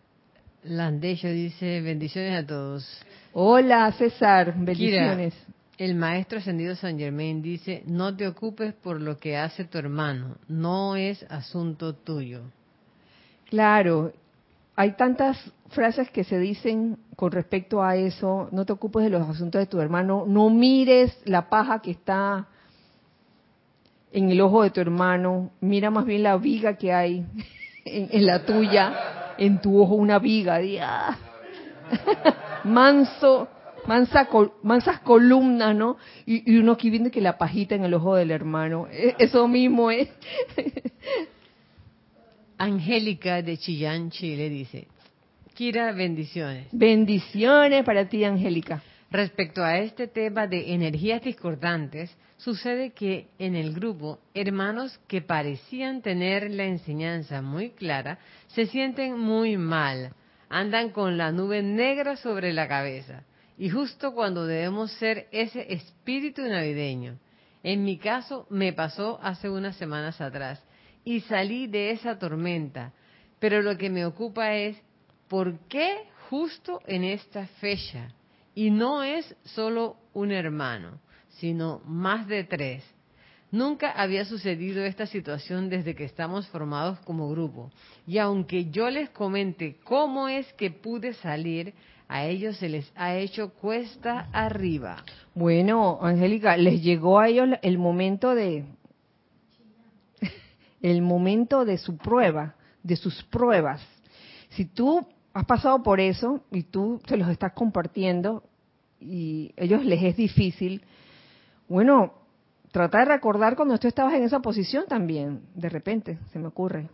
Landello dice, bendiciones a todos. Hola César, bendiciones. el maestro ascendido San Germain dice, no te ocupes por lo que hace tu hermano, no es asunto tuyo. Claro, hay tantas frases que se dicen con respecto a eso, no te ocupes de los asuntos de tu hermano, no mires la paja que está en el ojo de tu hermano, mira más bien la viga que hay en, la tuya, en tu ojo una viga, ah". manso, mansa, mansas columnas, ¿no? Y, uno aquí viendo que la pajita en el ojo del hermano, e, eso mismo es. Angélica de Chillán, Chile dice, Kira, bendiciones. Bendiciones para ti, Angélica. Respecto a este tema de energías discordantes, sucede que en el grupo hermanos que parecían tener la enseñanza muy clara se sienten muy mal, andan con la nube negra sobre la cabeza, y justo cuando debemos ser ese espíritu navideño. En mi caso me pasó hace unas semanas atrás y salí de esa tormenta, pero lo que me ocupa es ¿por qué justo en esta fecha? Y no es solo un hermano, sino más de tres. Nunca había sucedido esta situación desde que estamos formados como grupo. Y aunque yo les comente cómo es que pude salir, a ellos se les ha hecho cuesta arriba. Bueno, Angélica, les llegó a ellos el momento de el momento de su prueba, de sus pruebas. Si tú has pasado por eso y tú se los estás compartiendo y ellos les es difícil, bueno, trata de recordar cuando tú estabas en esa posición también, de repente, se me ocurre.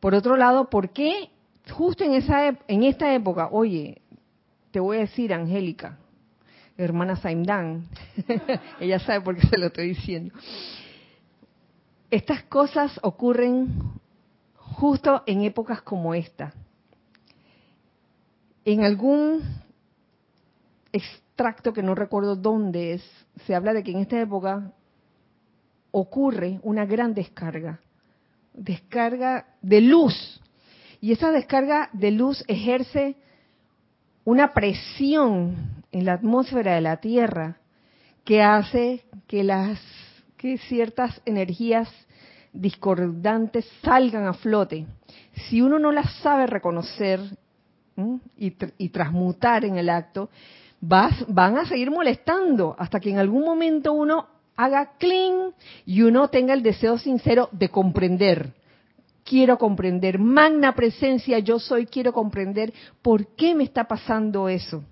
Por otro lado, ¿por qué justo en, esa, en esta época, oye, te voy a decir, Angélica, hermana Saimdan, ella sabe por qué se lo estoy diciendo, estas cosas ocurren justo en épocas como esta en algún extracto que no recuerdo dónde es, se habla de que en esta época ocurre una gran descarga, descarga de luz. Y esa descarga de luz ejerce una presión en la atmósfera de la Tierra que hace que las que ciertas energías discordantes salgan a flote. Si uno no las sabe reconocer y, transmutar en el acto, van a seguir molestando hasta que en algún momento uno haga clean y uno tenga el deseo sincero de comprender. Quiero comprender, magna presencia, yo soy, quiero comprender por qué me está pasando eso.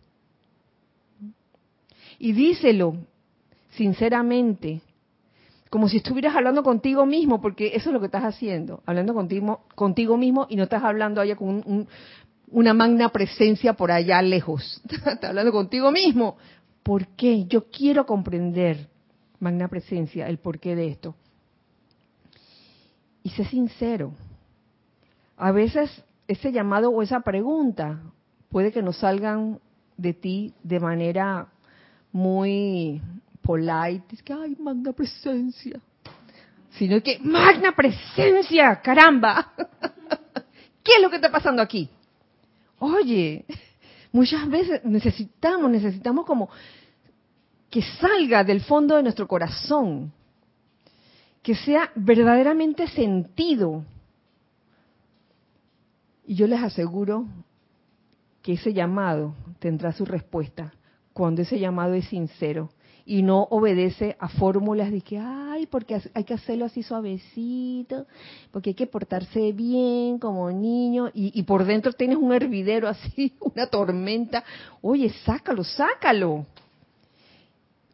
Y díselo sinceramente, como si estuvieras hablando contigo mismo, porque eso es lo que estás haciendo, hablando contigo, contigo mismo y no estás hablando allá con un, una magna presencia por allá lejos. Está hablando contigo mismo. ¿Por qué? Yo quiero comprender, magna presencia, el porqué de esto. Y sé sincero. A veces ese llamado o esa pregunta puede que no salgan de ti de manera muy polite, es que, ay, magna presencia. Sino que, magna presencia, caramba. ¿Qué es lo que está pasando aquí? Oye, muchas veces necesitamos, necesitamos como que salga del fondo de nuestro corazón, que sea verdaderamente sentido. Y yo les aseguro que ese llamado tendrá su respuesta cuando ese llamado es sincero y no obedece a fórmulas de que, ay, porque hay que hacerlo así suavecito, porque hay que portarse bien como niño, y, por dentro tienes un hervidero así, una tormenta. Oye, sácalo, sácalo.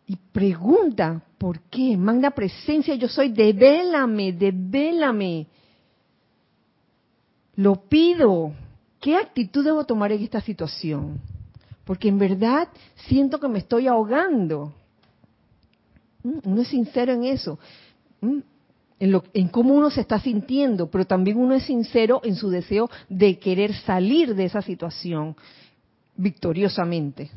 Y pregunta, ¿por qué? Magna presencia, yo soy, devélame, devélame. Lo pido. ¿Qué actitud debo tomar en esta situación? Porque en verdad siento que me estoy ahogando. Mm, uno es sincero en eso, mm, en, lo, en cómo uno se está sintiendo, pero también uno es sincero en su deseo de querer salir de esa situación victoriosamente.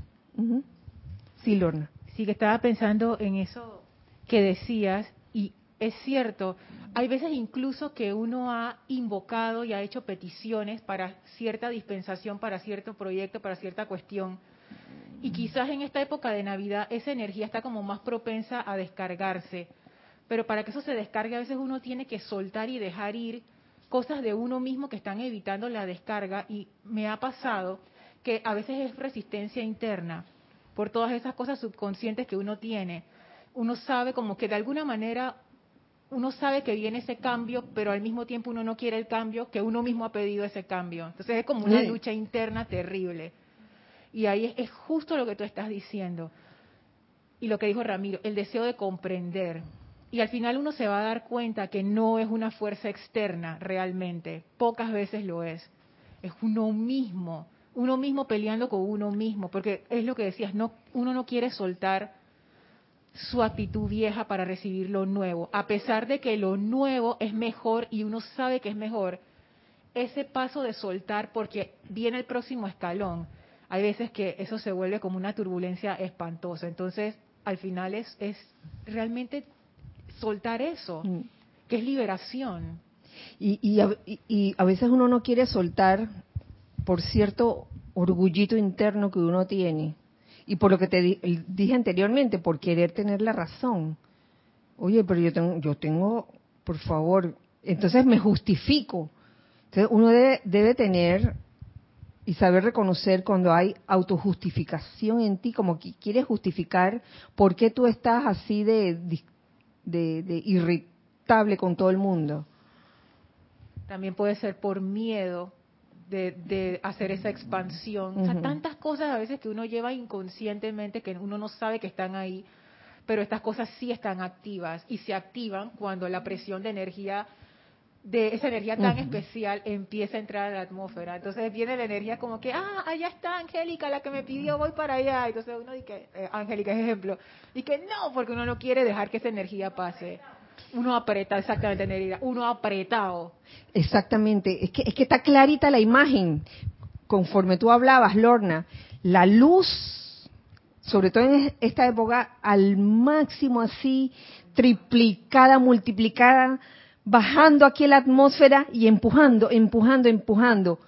Sí, Lorna. Sí, que estaba pensando en eso que decías y es cierto. Hay veces incluso que uno ha invocado y ha hecho peticiones para cierta dispensación, para cierto proyecto, para cierta cuestión. Y quizás en esta época de Navidad esa energía está como más propensa a descargarse. Pero para que eso se descargue a veces uno tiene que soltar y dejar ir cosas de uno mismo que están evitando la descarga. Y me ha pasado que a veces es resistencia interna por todas esas cosas subconscientes que uno tiene. Uno sabe como que de alguna manera uno sabe que viene ese cambio, pero al mismo tiempo uno no quiere el cambio, que uno mismo ha pedido ese cambio. Entonces es como una lucha interna terrible. Y ahí es, justo lo que tú estás diciendo. Y lo que dijo Ramiro, el deseo de comprender. Y al final uno se va a dar cuenta que no es una fuerza externa realmente. Pocas veces lo es. Es uno mismo uno mismo peleando con uno mismo, porque es lo que decías, no, uno no quiere soltar su actitud vieja para recibir lo nuevo, a pesar de que lo nuevo es mejor y uno sabe que es mejor, ese paso de soltar porque viene el próximo escalón, hay veces que eso se vuelve como una turbulencia espantosa, entonces al final es, es realmente soltar eso, mm. que es liberación. Y, y, y, a veces uno no quiere soltar por cierto orgullito interno que uno tiene y por lo que te dije anteriormente, por querer tener la razón. Oye, pero yo tengo, yo tengo, por favor, entonces me justifico. Entonces uno debe, debe tener y saber reconocer cuando hay autojustificación en ti, como que quieres justificar por qué tú estás así de, de, de irritable con todo el mundo. También puede ser por miedo de, hacer esa expansión. O sea, tantas cosas a veces que uno lleva inconscientemente que uno no sabe que están ahí, pero estas cosas sí están activas y se activan cuando la presión de energía de esa energía tan especial empieza a entrar a la atmósfera. Entonces viene la energía como que, ah, allá está Angélica, la que me pidió, voy para allá. Entonces uno dice, eh, Angélica es ejemplo, y que no, porque uno no quiere dejar que esa energía pase. Uno aprieta, exactamente, Nerida. Uno apretado. Exactamente. Es que, es que está clarita la imagen. Conforme tú hablabas, Lorna, la luz, sobre todo en esta época, al máximo así, triplicada, multiplicada, bajando aquí la atmósfera y empujando, empujando, empujando.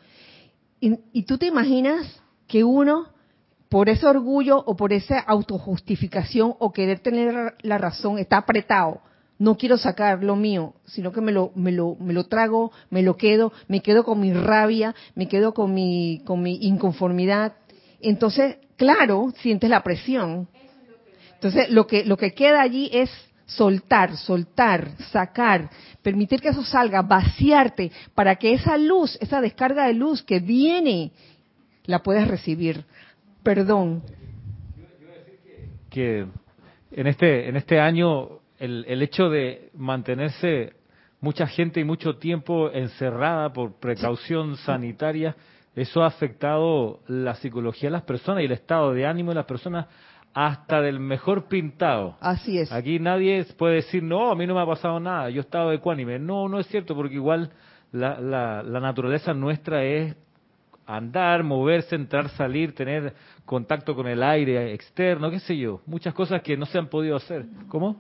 Y, y tú te imaginas que uno, por ese orgullo o por esa autojustificación o querer tener la razón, está apretado no quiero sacar lo mío, sino que me lo, me lo, me lo trago, me lo quedo, me quedo con mi rabia, me quedo con mi, con mi inconformidad. Entonces, claro, sientes la presión. Entonces, lo que, lo que queda allí es soltar, soltar, sacar, permitir que eso salga, vaciarte, para que esa luz, esa descarga de luz que viene, la puedas recibir. Perdón. Que en este, en este año el, el hecho de mantenerse mucha gente y mucho tiempo encerrada por precaución sanitaria, eso ha afectado la psicología de las personas y el estado de ánimo de las personas hasta del mejor pintado. Así es. Aquí nadie puede decir, no, a mí no me ha pasado nada, yo he estado ecuánime. No, no es cierto, porque igual la, la, la naturaleza nuestra es andar, moverse, entrar, salir, tener contacto con el aire externo, qué sé yo, muchas cosas que no se han podido hacer. ¿Cómo?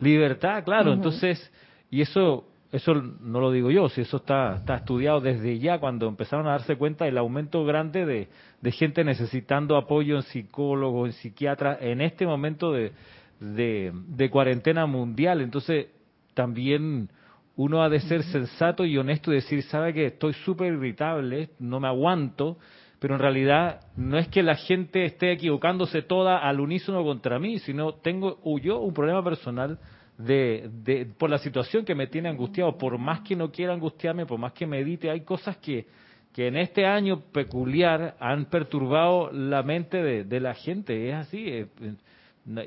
Libertad, claro. Entonces, y eso eso no lo digo yo, si eso está, está estudiado desde ya cuando empezaron a darse cuenta del aumento grande de, de gente necesitando apoyo en psicólogos, en psiquiatras, en este momento de, de, de cuarentena mundial. Entonces, también uno ha de ser sensato y honesto y decir, sabe que estoy súper irritable, no me aguanto, pero en realidad no es que la gente esté equivocándose toda al unísono contra mí, sino tengo yo un problema personal de, de, por la situación que me tiene angustiado, por más que no quiera angustiarme, por más que medite, hay cosas que, que en este año peculiar han perturbado la mente de, de la gente, es así, eh,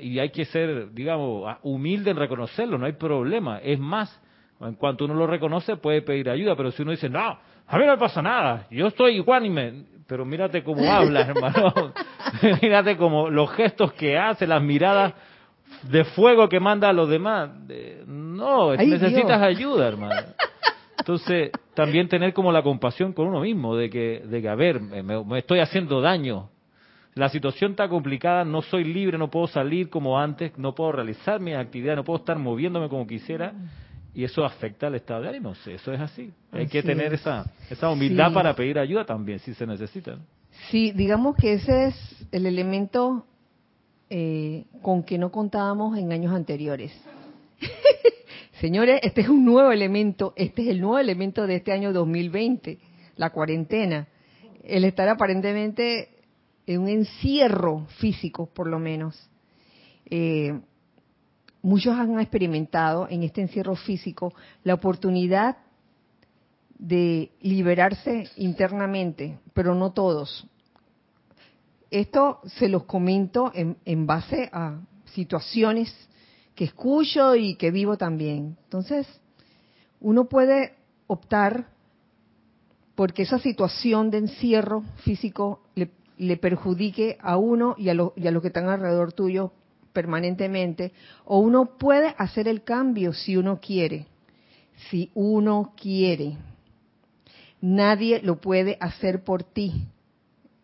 y hay que ser, digamos, humilde en reconocerlo, no hay problema, es más, en cuanto uno lo reconoce puede pedir ayuda, pero si uno dice, no, a mí no me pasa nada, yo estoy igual y me pero mírate cómo habla, hermano. mírate como los gestos que hace, las miradas de fuego que manda a los demás. No, necesitas ayuda, hermano. Entonces, también tener como la compasión con uno mismo, de que, de que a ver, me, estoy haciendo daño. la situación está complicada, no soy libre, no puedo salir como antes, no puedo realizar mis actividades, no puedo estar moviéndome como quisiera y eso afecta al estado de ánimo. Eso es así. Hay que tener esa, esa humildad para pedir ayuda también si se necesita. Sí, digamos que ese es el elemento eh, con que no contábamos en años anteriores. Señores, este es un nuevo elemento, este es el nuevo elemento de este año 2020, la cuarentena. El estar aparentemente en un encierro físico, por lo menos. Eh, muchos han experimentado en este encierro físico la oportunidad de liberarse internamente, pero no todos. Esto se los comento en, en base a situaciones que escucho y que vivo también. Entonces, uno puede optar porque esa situación de encierro físico le, le perjudique a uno y a, y a los que están alrededor tuyo permanentemente, o uno puede hacer el cambio si uno quiere, si uno quiere. Nadie lo puede hacer por ti.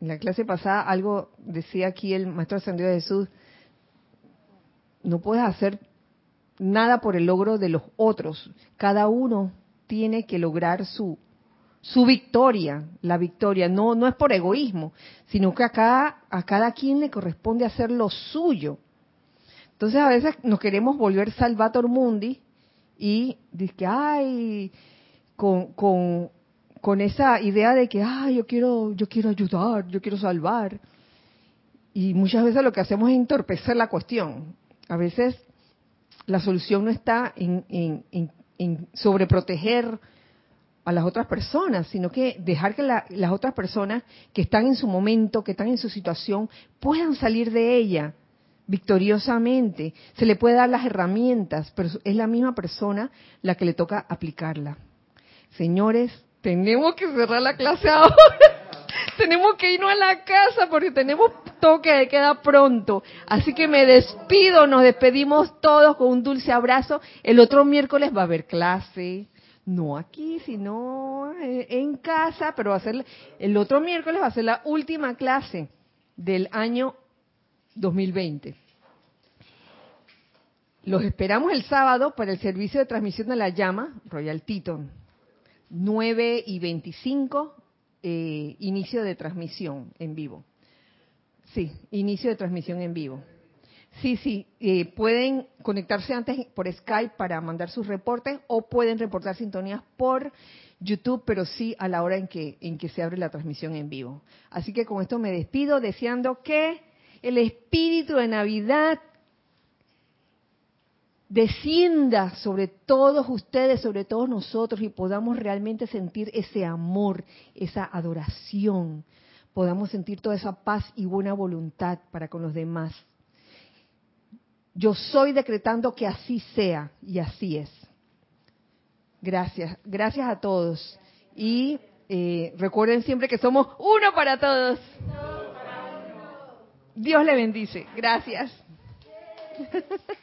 En la clase pasada algo decía aquí el Maestro Ascendido de Jesús, no puedes hacer nada por el logro de los otros. Cada uno tiene que lograr su su victoria, la victoria no no es por egoísmo, sino que acá a cada quien le corresponde hacer lo suyo. Entonces a veces nos queremos volver salvator mundi y dice ay con, con, con esa idea de que ay yo quiero yo quiero ayudar, yo quiero salvar. Y muchas veces lo que hacemos es entorpecer la cuestión. A veces la solución no está en, en, en, sobreproteger a las otras personas, sino que dejar que las otras personas que están en su momento, que están en su situación, puedan salir de ella victoriosamente. Se le puede dar las herramientas, pero es la misma persona la que le toca aplicarla. Señores, tenemos que cerrar la clase ahora. tenemos que irnos a la casa porque tenemos toque de queda pronto. Así que me despido, nos despedimos todos con un dulce abrazo. El otro miércoles va a haber clase, no aquí, sino eh, en casa, pero va a ser el otro miércoles va a ser la última clase del año 2020. Los esperamos el sábado para el servicio de transmisión de la llama, Royal Teton, 9 y 25, eh, inicio de transmisión en vivo. Sí, inicio de transmisión en vivo. Sí, sí, eh, pueden conectarse antes por Skype para mandar sus reportes o pueden reportar sintonías por YouTube, pero sí a la hora en que, en que se abre la transmisión en vivo. Así que con esto me despido deseando que el espíritu de Navidad descienda sobre todos ustedes, sobre todos nosotros y podamos realmente sentir ese amor, esa adoración, podamos sentir toda esa paz y buena voluntad para con los demás. Yo soy decretando que así sea y así es. Gracias, gracias a todos. Y eh, recuerden siempre que somos uno para todos. Dios le bendice. Gracias.